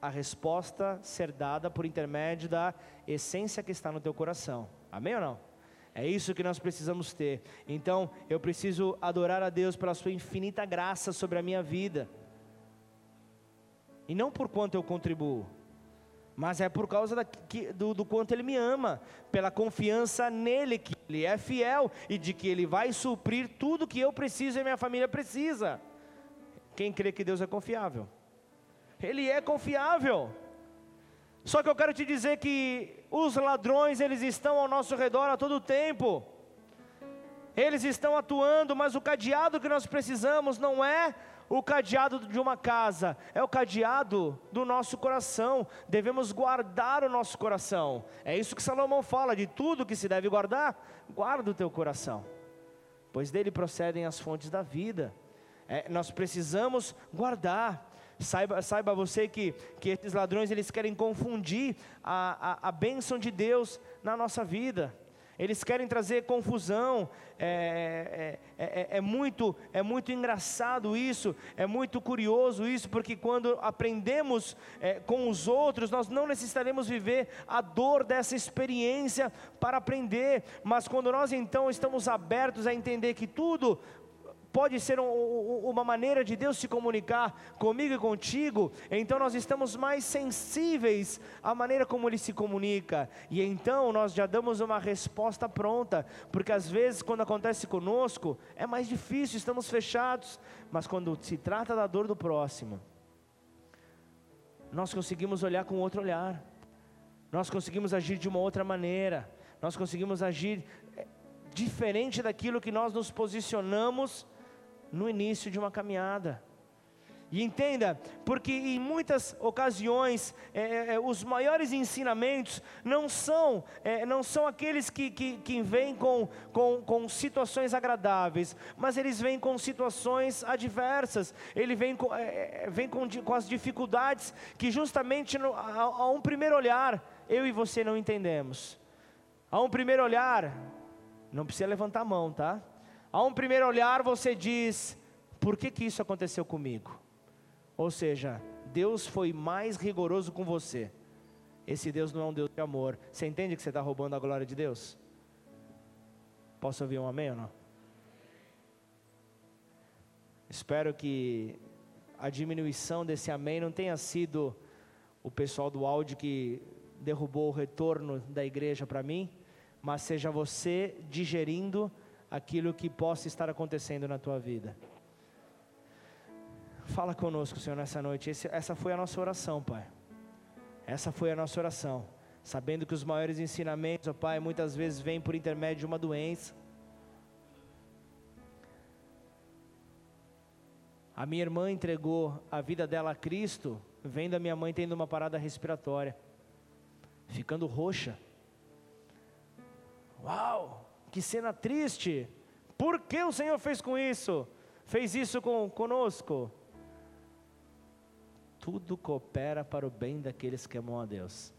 a resposta ser dada por intermédio da essência que está no teu coração. Amém ou não? É isso que nós precisamos ter. Então, eu preciso adorar a Deus pela sua infinita graça sobre a minha vida. E não por quanto eu contribuo, mas é por causa da, que, do, do quanto Ele me ama, pela confiança nele, que Ele é fiel e de que Ele vai suprir tudo que eu preciso e minha família precisa. Quem crê que Deus é confiável? Ele é confiável. Só que eu quero te dizer que os ladrões, eles estão ao nosso redor a todo tempo. Eles estão atuando, mas o cadeado que nós precisamos não é o cadeado de uma casa, é o cadeado do nosso coração. Devemos guardar o nosso coração. É isso que Salomão fala: de tudo que se deve guardar, guarda o teu coração, pois dele procedem as fontes da vida. É, nós precisamos guardar. Saiba, saiba você que, que esses ladrões eles querem confundir a, a, a bênção de Deus na nossa vida. Eles querem trazer confusão. É, é, é, é, muito, é muito engraçado isso, é muito curioso isso, porque quando aprendemos é, com os outros, nós não necessitaremos viver a dor dessa experiência para aprender, mas quando nós então estamos abertos a entender que tudo pode ser um, uma maneira de Deus se comunicar comigo e contigo, então nós estamos mais sensíveis à maneira como Ele se comunica, e então nós já damos uma resposta pronta, porque às vezes quando acontece conosco é mais difícil, estamos fechados, mas quando se trata da dor do próximo, nós conseguimos olhar com outro olhar, nós conseguimos agir de uma outra maneira, nós conseguimos agir eh, diferente daquilo que nós nos posicionamos no início de uma caminhada. E entenda, porque em muitas ocasiões é, é, é, os maiores ensinamentos não são, é, não são aqueles que, que, que vêm com, com, com situações agradáveis, mas eles vêm com situações adversas, ele vem com, é, é, vem com, com as dificuldades que justamente no, a, a um primeiro olhar eu e você não entendemos. A um primeiro olhar, não precisa levantar a mão, tá? A um primeiro olhar você diz: por que, que isso aconteceu comigo? Ou seja, Deus foi mais rigoroso com você. Esse Deus não é um Deus de amor. Você entende que você está roubando a glória de Deus? Posso ouvir um amém ou não? Espero que a diminuição desse amém não tenha sido o pessoal do áudio que derrubou o retorno da igreja para mim, mas seja você digerindo aquilo que possa estar acontecendo na tua vida. Fala conosco, Senhor, nessa noite. Esse, essa foi a nossa oração, Pai. Essa foi a nossa oração. Sabendo que os maiores ensinamentos, ó Pai, muitas vezes vêm por intermédio de uma doença. A minha irmã entregou a vida dela a Cristo, vendo a minha mãe tendo uma parada respiratória, ficando roxa. Uau! Que cena triste. Por que o Senhor fez com isso? Fez isso com, conosco? Tudo coopera para o bem daqueles que amam a Deus.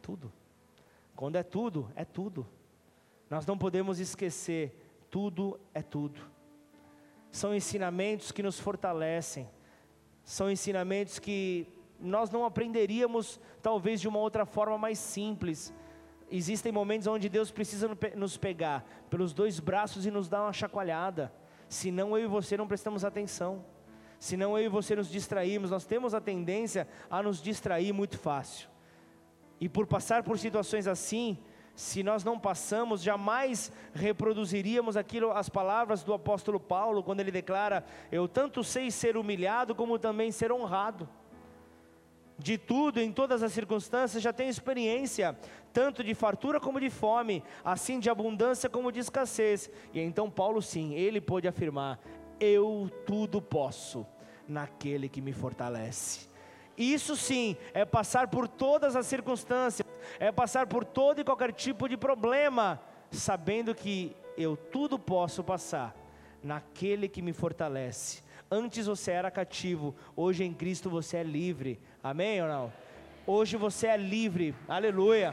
Tudo. Quando é tudo, é tudo. Nós não podemos esquecer, tudo é tudo. São ensinamentos que nos fortalecem, são ensinamentos que nós não aprenderíamos, talvez de uma outra forma mais simples, existem momentos onde Deus precisa nos pegar pelos dois braços e nos dar uma chacoalhada. Senão eu e você não prestamos atenção. Senão eu e você nos distraímos. Nós temos a tendência a nos distrair muito fácil. E por passar por situações assim, se nós não passamos, jamais reproduziríamos aquilo, as palavras do apóstolo Paulo, quando ele declara: Eu tanto sei ser humilhado, como também ser honrado de tudo, em todas as circunstâncias, já tenho experiência, tanto de fartura como de fome, assim de abundância como de escassez. E então Paulo, sim, ele pôde afirmar: Eu tudo posso naquele que me fortalece. Isso sim é passar por todas as circunstâncias, é passar por todo e qualquer tipo de problema, sabendo que eu tudo posso passar naquele que me fortalece. Antes você era cativo, hoje em Cristo você é livre. Amém ou não? Hoje você é livre. Aleluia.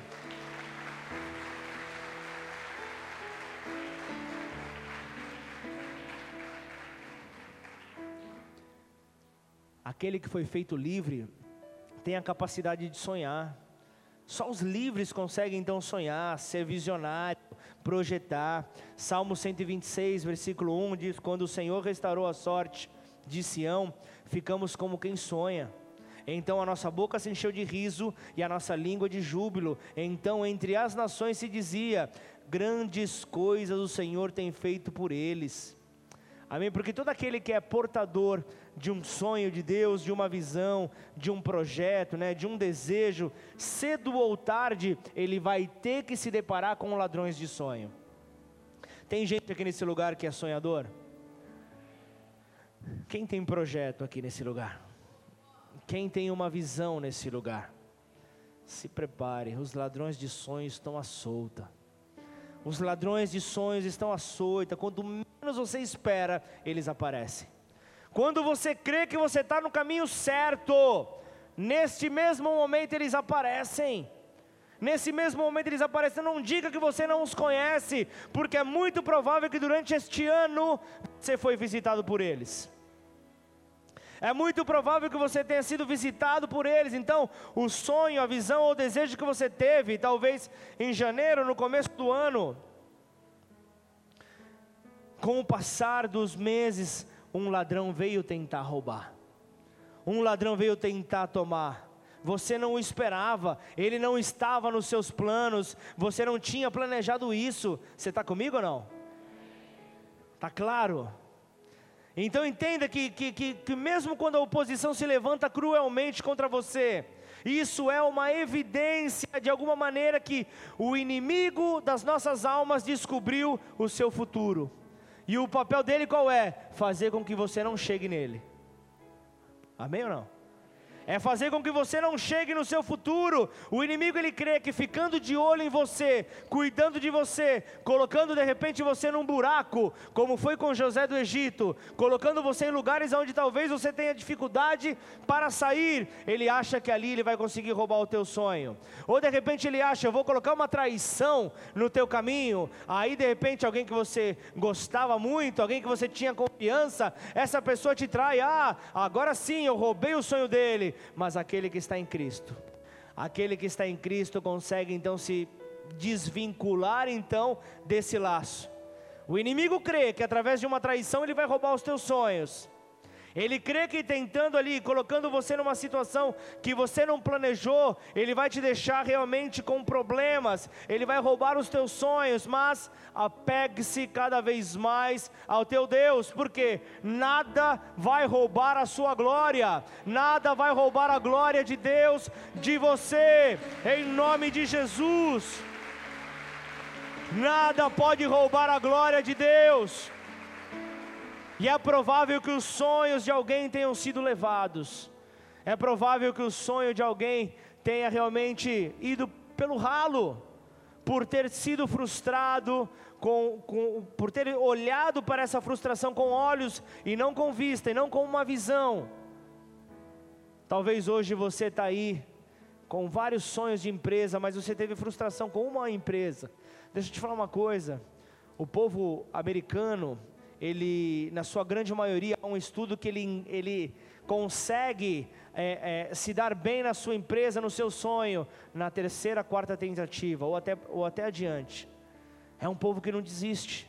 Aquele que foi feito livre tem a capacidade de sonhar. Só os livres conseguem então sonhar, ser visionário, projetar. Salmo 126, versículo 1 diz: Quando o Senhor restaurou a sorte de Sião, ficamos como quem sonha. Então a nossa boca se encheu de riso e a nossa língua de júbilo. Então entre as nações se dizia: Grandes coisas o Senhor tem feito por eles. Amém? Porque todo aquele que é portador de um sonho de Deus, de uma visão, de um projeto, né, de um desejo, cedo ou tarde ele vai ter que se deparar com ladrões de sonho. Tem gente aqui nesse lugar que é sonhador? Quem tem projeto aqui nesse lugar? Quem tem uma visão nesse lugar? Se prepare, os ladrões de sonhos estão à solta. Os ladrões de sonhos estão à solta. Quando menos você espera, eles aparecem. Quando você crê que você está no caminho certo, neste mesmo momento eles aparecem. Nesse mesmo momento eles aparecem. Não diga que você não os conhece, porque é muito provável que durante este ano você foi visitado por eles. É muito provável que você tenha sido visitado por eles. Então, o sonho, a visão ou o desejo que você teve, talvez em janeiro, no começo do ano, com o passar dos meses, um ladrão veio tentar roubar, um ladrão veio tentar tomar. Você não o esperava, ele não estava nos seus planos, você não tinha planejado isso. Você está comigo ou não? Está claro? Então entenda que, que, que, que, mesmo quando a oposição se levanta cruelmente contra você, isso é uma evidência de alguma maneira que o inimigo das nossas almas descobriu o seu futuro. E o papel dele qual é? Fazer com que você não chegue nele. Amém ou não? É fazer com que você não chegue no seu futuro. O inimigo ele crê que ficando de olho em você, cuidando de você, colocando de repente você num buraco, como foi com José do Egito, colocando você em lugares onde talvez você tenha dificuldade para sair, ele acha que ali ele vai conseguir roubar o teu sonho. Ou de repente ele acha, eu vou colocar uma traição no teu caminho. Aí de repente alguém que você gostava muito, alguém que você tinha confiança, essa pessoa te trai. Ah, agora sim eu roubei o sonho dele mas aquele que está em Cristo, aquele que está em Cristo consegue então se desvincular então desse laço. O inimigo crê que através de uma traição ele vai roubar os teus sonhos. Ele crê que tentando ali, colocando você numa situação que você não planejou, ele vai te deixar realmente com problemas, ele vai roubar os teus sonhos, mas apegue-se cada vez mais ao teu Deus, porque nada vai roubar a sua glória, nada vai roubar a glória de Deus de você, em nome de Jesus. Nada pode roubar a glória de Deus. E é provável que os sonhos de alguém tenham sido levados. É provável que o sonho de alguém tenha realmente ido pelo ralo, por ter sido frustrado, com, com, por ter olhado para essa frustração com olhos e não com vista, e não com uma visão. Talvez hoje você está aí com vários sonhos de empresa, mas você teve frustração com uma empresa. Deixa eu te falar uma coisa: o povo americano, ele, na sua grande maioria, há um estudo que ele, ele consegue é, é, se dar bem na sua empresa, no seu sonho, na terceira, quarta tentativa, ou até, ou até adiante. É um povo que não desiste,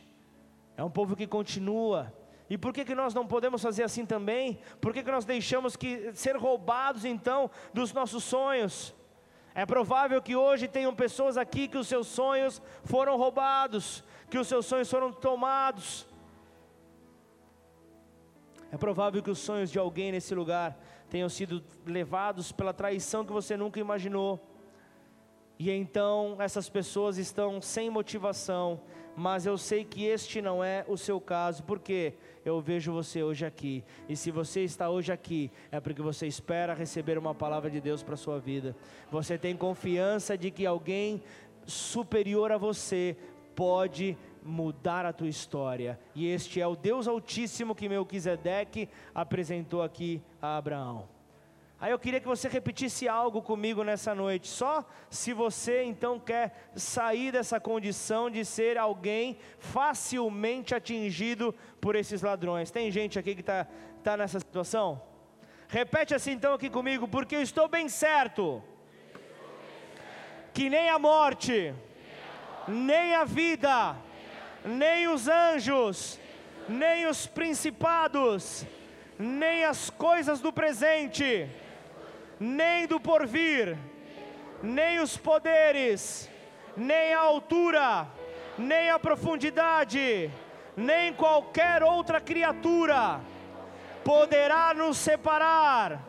é um povo que continua. E por que, que nós não podemos fazer assim também? Por que, que nós deixamos que ser roubados então dos nossos sonhos? É provável que hoje tenham pessoas aqui que os seus sonhos foram roubados, que os seus sonhos foram tomados. É provável que os sonhos de alguém nesse lugar tenham sido levados pela traição que você nunca imaginou. E então essas pessoas estão sem motivação, mas eu sei que este não é o seu caso, porque eu vejo você hoje aqui. E se você está hoje aqui, é porque você espera receber uma palavra de Deus para a sua vida. Você tem confiança de que alguém superior a você pode mudar a tua história. E este é o Deus Altíssimo que Melquisedeque apresentou aqui a Abraão. Aí eu queria que você repetisse algo comigo nessa noite, só se você então quer sair dessa condição de ser alguém facilmente atingido por esses ladrões. Tem gente aqui que está tá nessa situação? Repete assim então aqui comigo, porque eu estou bem certo que nem a morte, nem a vida, nem os anjos, nem os principados, nem as coisas do presente nem do porvir, nem os poderes, nem a altura, nem a profundidade, nem qualquer outra criatura poderá nos separar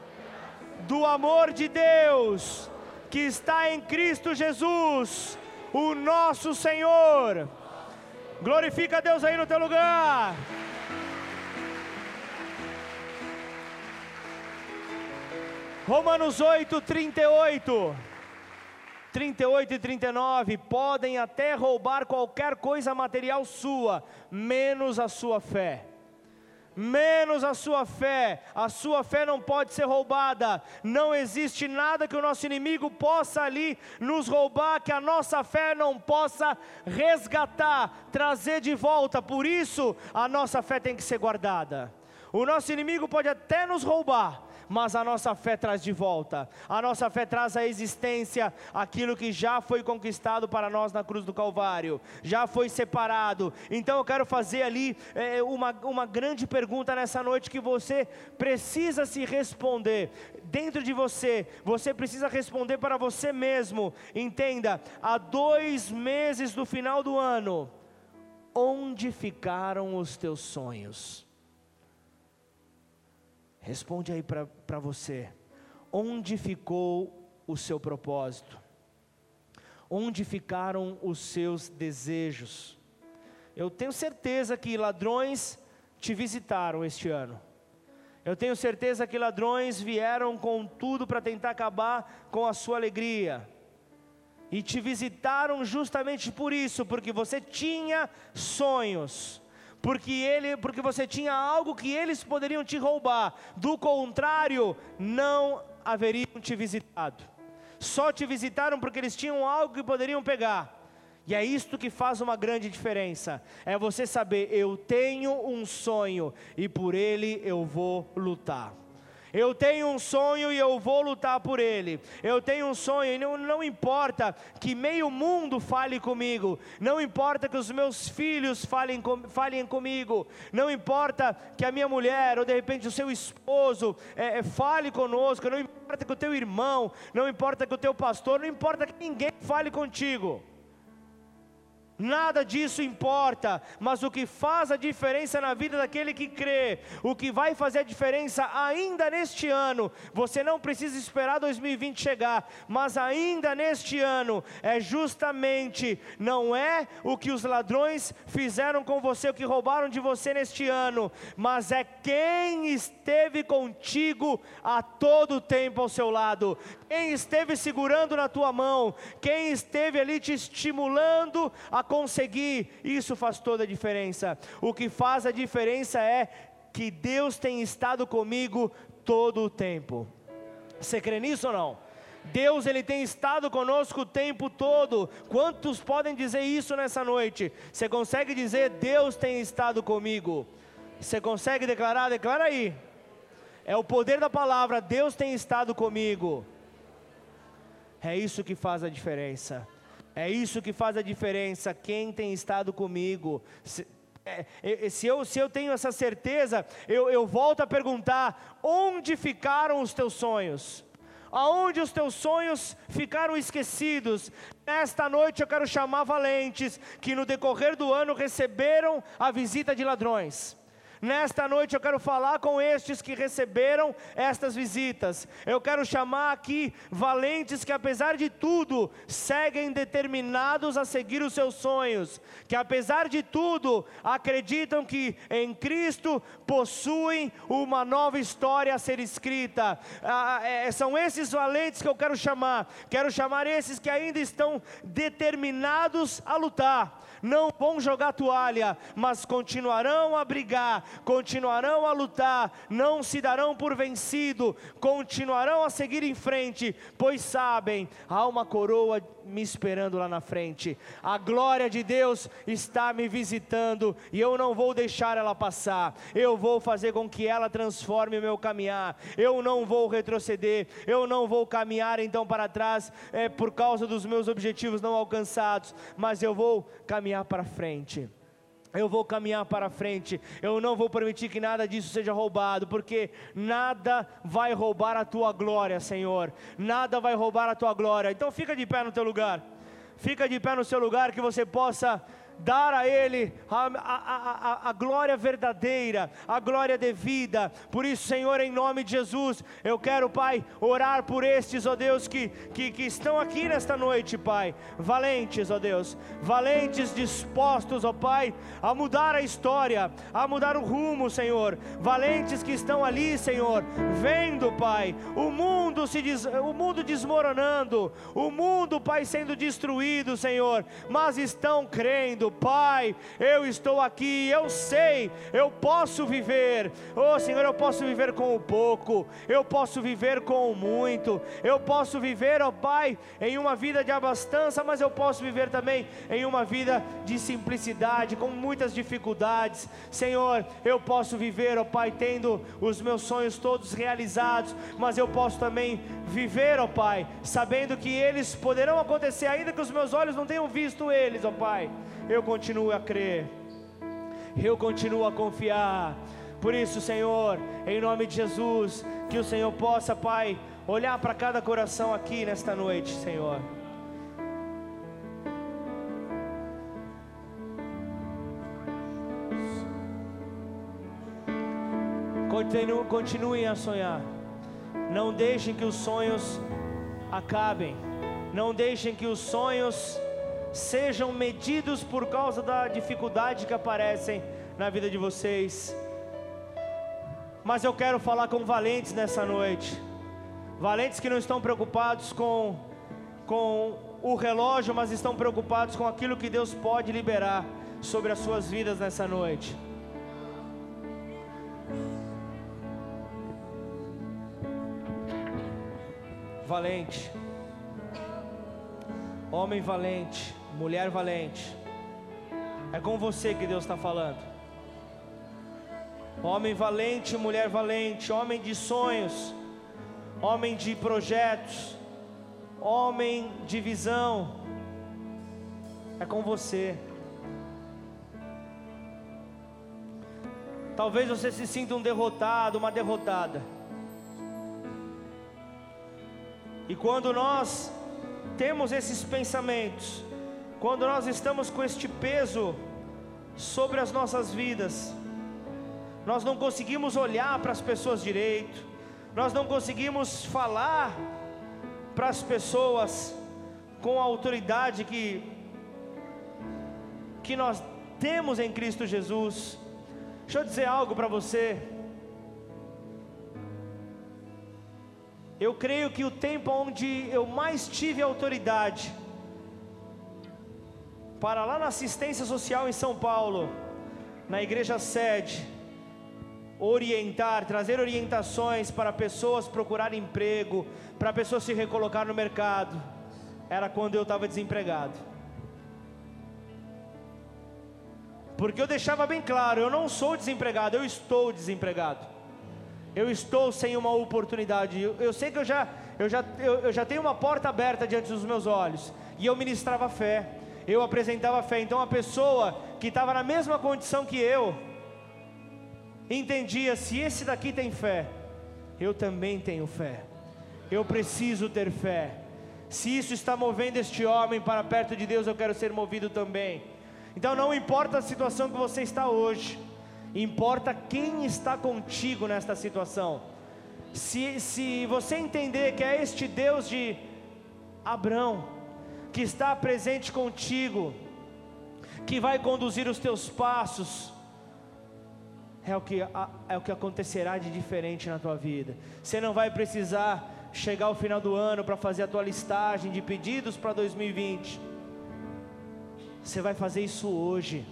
do amor de Deus que está em Cristo Jesus, o nosso Senhor. Glorifica a Deus aí no teu lugar. Romanos 8, 38. 38 e 39, podem até roubar qualquer coisa material sua, menos a sua fé. Menos a sua fé, a sua fé não pode ser roubada, não existe nada que o nosso inimigo possa ali nos roubar, que a nossa fé não possa resgatar, trazer de volta, por isso a nossa fé tem que ser guardada. O nosso inimigo pode até nos roubar, mas a nossa fé traz de volta, a nossa fé traz à existência aquilo que já foi conquistado para nós na cruz do Calvário, já foi separado. Então eu quero fazer ali é, uma, uma grande pergunta nessa noite que você precisa se responder. Dentro de você, você precisa responder para você mesmo. Entenda, há dois meses do final do ano, onde ficaram os teus sonhos? Responde aí para você: onde ficou o seu propósito? Onde ficaram os seus desejos? Eu tenho certeza que ladrões te visitaram este ano. Eu tenho certeza que ladrões vieram com tudo para tentar acabar com a sua alegria. E te visitaram justamente por isso, porque você tinha sonhos porque ele, porque você tinha algo que eles poderiam te roubar. Do contrário, não haveriam te visitado. Só te visitaram porque eles tinham algo que poderiam pegar. E é isto que faz uma grande diferença. É você saber, eu tenho um sonho e por ele eu vou lutar. Eu tenho um sonho e eu vou lutar por ele. Eu tenho um sonho e não, não importa que meio mundo fale comigo, não importa que os meus filhos falem, com, falem comigo, não importa que a minha mulher ou de repente o seu esposo é, é, fale conosco, não importa que o teu irmão, não importa que o teu pastor, não importa que ninguém fale contigo. Nada disso importa, mas o que faz a diferença na vida daquele que crê, o que vai fazer a diferença ainda neste ano, você não precisa esperar 2020 chegar, mas ainda neste ano, é justamente, não é o que os ladrões fizeram com você, o que roubaram de você neste ano, mas é quem esteve contigo a todo tempo ao seu lado, quem esteve segurando na tua mão, quem esteve ali te estimulando a conseguir, isso faz toda a diferença. O que faz a diferença é que Deus tem estado comigo todo o tempo. Você crê nisso ou não? Deus ele tem estado conosco o tempo todo. Quantos podem dizer isso nessa noite? Você consegue dizer Deus tem estado comigo? Você consegue declarar? Declara aí. É o poder da palavra. Deus tem estado comigo. É isso que faz a diferença. É isso que faz a diferença. Quem tem estado comigo. Se, é, se, eu, se eu tenho essa certeza, eu, eu volto a perguntar: onde ficaram os teus sonhos? Aonde os teus sonhos ficaram esquecidos? Nesta noite eu quero chamar valentes que no decorrer do ano receberam a visita de ladrões Nesta noite eu quero falar com estes que receberam estas visitas. Eu quero chamar aqui valentes que, apesar de tudo, seguem determinados a seguir os seus sonhos, que, apesar de tudo, acreditam que em Cristo possuem uma nova história a ser escrita. Ah, é, são esses valentes que eu quero chamar. Quero chamar esses que ainda estão determinados a lutar não vão jogar toalha, mas continuarão a brigar, continuarão a lutar, não se darão por vencido, continuarão a seguir em frente, pois sabem, há uma coroa me esperando lá na frente. A glória de Deus está me visitando e eu não vou deixar ela passar. Eu vou fazer com que ela transforme o meu caminhar. Eu não vou retroceder. Eu não vou caminhar então para trás é, por causa dos meus objetivos não alcançados, mas eu vou caminhar para frente. Eu vou caminhar para frente, eu não vou permitir que nada disso seja roubado, porque nada vai roubar a tua glória, Senhor. Nada vai roubar a tua glória. Então fica de pé no teu lugar. Fica de pé no seu lugar que você possa dar a Ele a, a, a, a, glória verdadeira, a glória devida. Por isso, Senhor, em nome de Jesus, eu quero, Pai, orar por estes, ó Deus, que, que, que estão aqui nesta noite, Pai. Valentes, ó Deus, valentes, dispostos, ó Pai, a mudar a história, a mudar o rumo, Senhor. Valentes que estão ali, Senhor, vendo, Pai, o mundo se des, o mundo desmoronando, o mundo, Pai, sendo destruído, Senhor, mas estão crendo, Pai, eu estou aqui, eu sei, eu posso viver, oh Senhor, eu posso viver com o pouco, eu posso viver com o muito, eu posso viver, oh, Pai, em uma vida de abastança, mas eu posso viver também em uma vida de simplicidade, com muitas dificuldades, Senhor, eu posso viver, oh, Pai, tendo os meus sonhos todos realizados, mas eu posso também viver, ó Pai, sabendo que eles poderão acontecer, ainda que os meus olhos não tenham visto eles, ó Pai eu continuo a crer, eu continuo a confiar. Por isso, Senhor, em nome de Jesus, que o Senhor possa, Pai, olhar para cada coração aqui nesta noite, Senhor. Continu, continuem a sonhar. Não deixem que os sonhos acabem. Não deixem que os sonhos sejam medidos por causa da dificuldade que aparecem na vida de vocês. Mas eu quero falar com valentes nessa noite. Valentes que não estão preocupados com com o relógio, mas estão preocupados com aquilo que Deus pode liberar sobre as suas vidas nessa noite. Valente, homem valente, mulher valente. É com você que Deus está falando. Homem valente, mulher valente, homem de sonhos, homem de projetos, homem de visão. É com você. Talvez você se sinta um derrotado, uma derrotada. E quando nós temos esses pensamentos, quando nós estamos com este peso sobre as nossas vidas, nós não conseguimos olhar para as pessoas direito, nós não conseguimos falar para as pessoas com a autoridade que, que nós temos em Cristo Jesus. Deixa eu dizer algo para você. Eu creio que o tempo onde eu mais tive autoridade para lá na assistência social em São Paulo, na igreja sede, orientar, trazer orientações para pessoas procurar emprego, para pessoas se recolocar no mercado, era quando eu estava desempregado. Porque eu deixava bem claro, eu não sou desempregado, eu estou desempregado. Eu estou sem uma oportunidade. Eu, eu sei que eu já, eu, já, eu, eu já tenho uma porta aberta diante dos meus olhos. E eu ministrava fé eu apresentava fé. Então a pessoa que estava na mesma condição que eu, entendia: se esse daqui tem fé, eu também tenho fé. Eu preciso ter fé. Se isso está movendo este homem para perto de Deus, eu quero ser movido também. Então não importa a situação que você está hoje, importa quem está contigo nesta situação. Se, se você entender que é este Deus de Abraão, que está presente contigo, que vai conduzir os teus passos, é o que, é o que acontecerá de diferente na tua vida. Você não vai precisar chegar ao final do ano para fazer a tua listagem de pedidos para 2020. Você vai fazer isso hoje.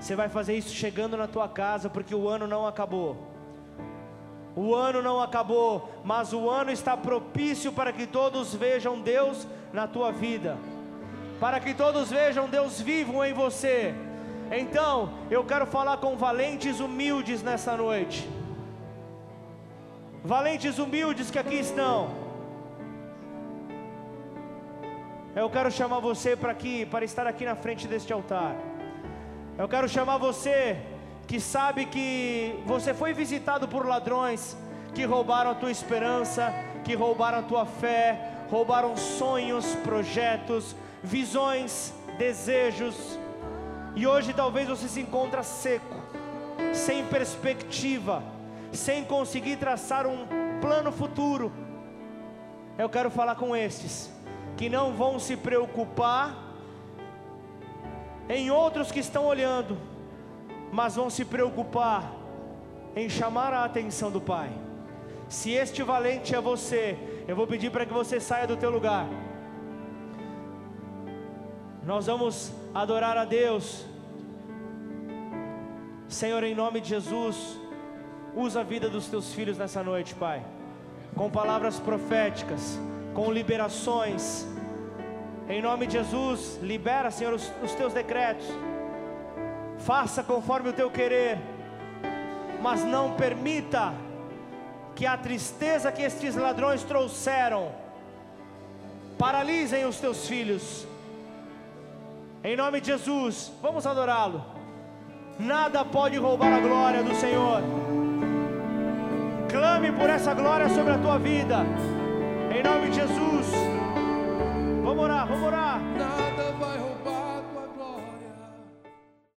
Você vai fazer isso chegando na tua casa, porque o ano não acabou. O ano não acabou, mas o ano está propício para que todos vejam Deus na tua vida, para que todos vejam Deus vivo em você. Então, eu quero falar com valentes humildes nessa noite. Valentes humildes que aqui estão. Eu quero chamar você para aqui, para estar aqui na frente deste altar. Eu quero chamar você que sabe que você foi visitado por ladrões que roubaram a tua esperança, que roubaram a tua fé, roubaram sonhos, projetos, visões, desejos. E hoje talvez você se encontra seco, sem perspectiva, sem conseguir traçar um plano futuro. Eu quero falar com estes que não vão se preocupar em outros que estão olhando, mas vão se preocupar em chamar a atenção do Pai. Se este valente é você, eu vou pedir para que você saia do teu lugar. Nós vamos adorar a Deus. Senhor, em nome de Jesus, usa a vida dos teus filhos nessa noite, Pai, com palavras proféticas, com liberações. Em nome de Jesus, libera, Senhor, os, os teus decretos. Faça conforme o teu querer, mas não permita que a tristeza que estes ladrões trouxeram paralisem os teus filhos. Em nome de Jesus, vamos adorá-lo. Nada pode roubar a glória do Senhor. Clame por essa glória sobre a tua vida. Em nome de Jesus. Vamos orar, vamos orar.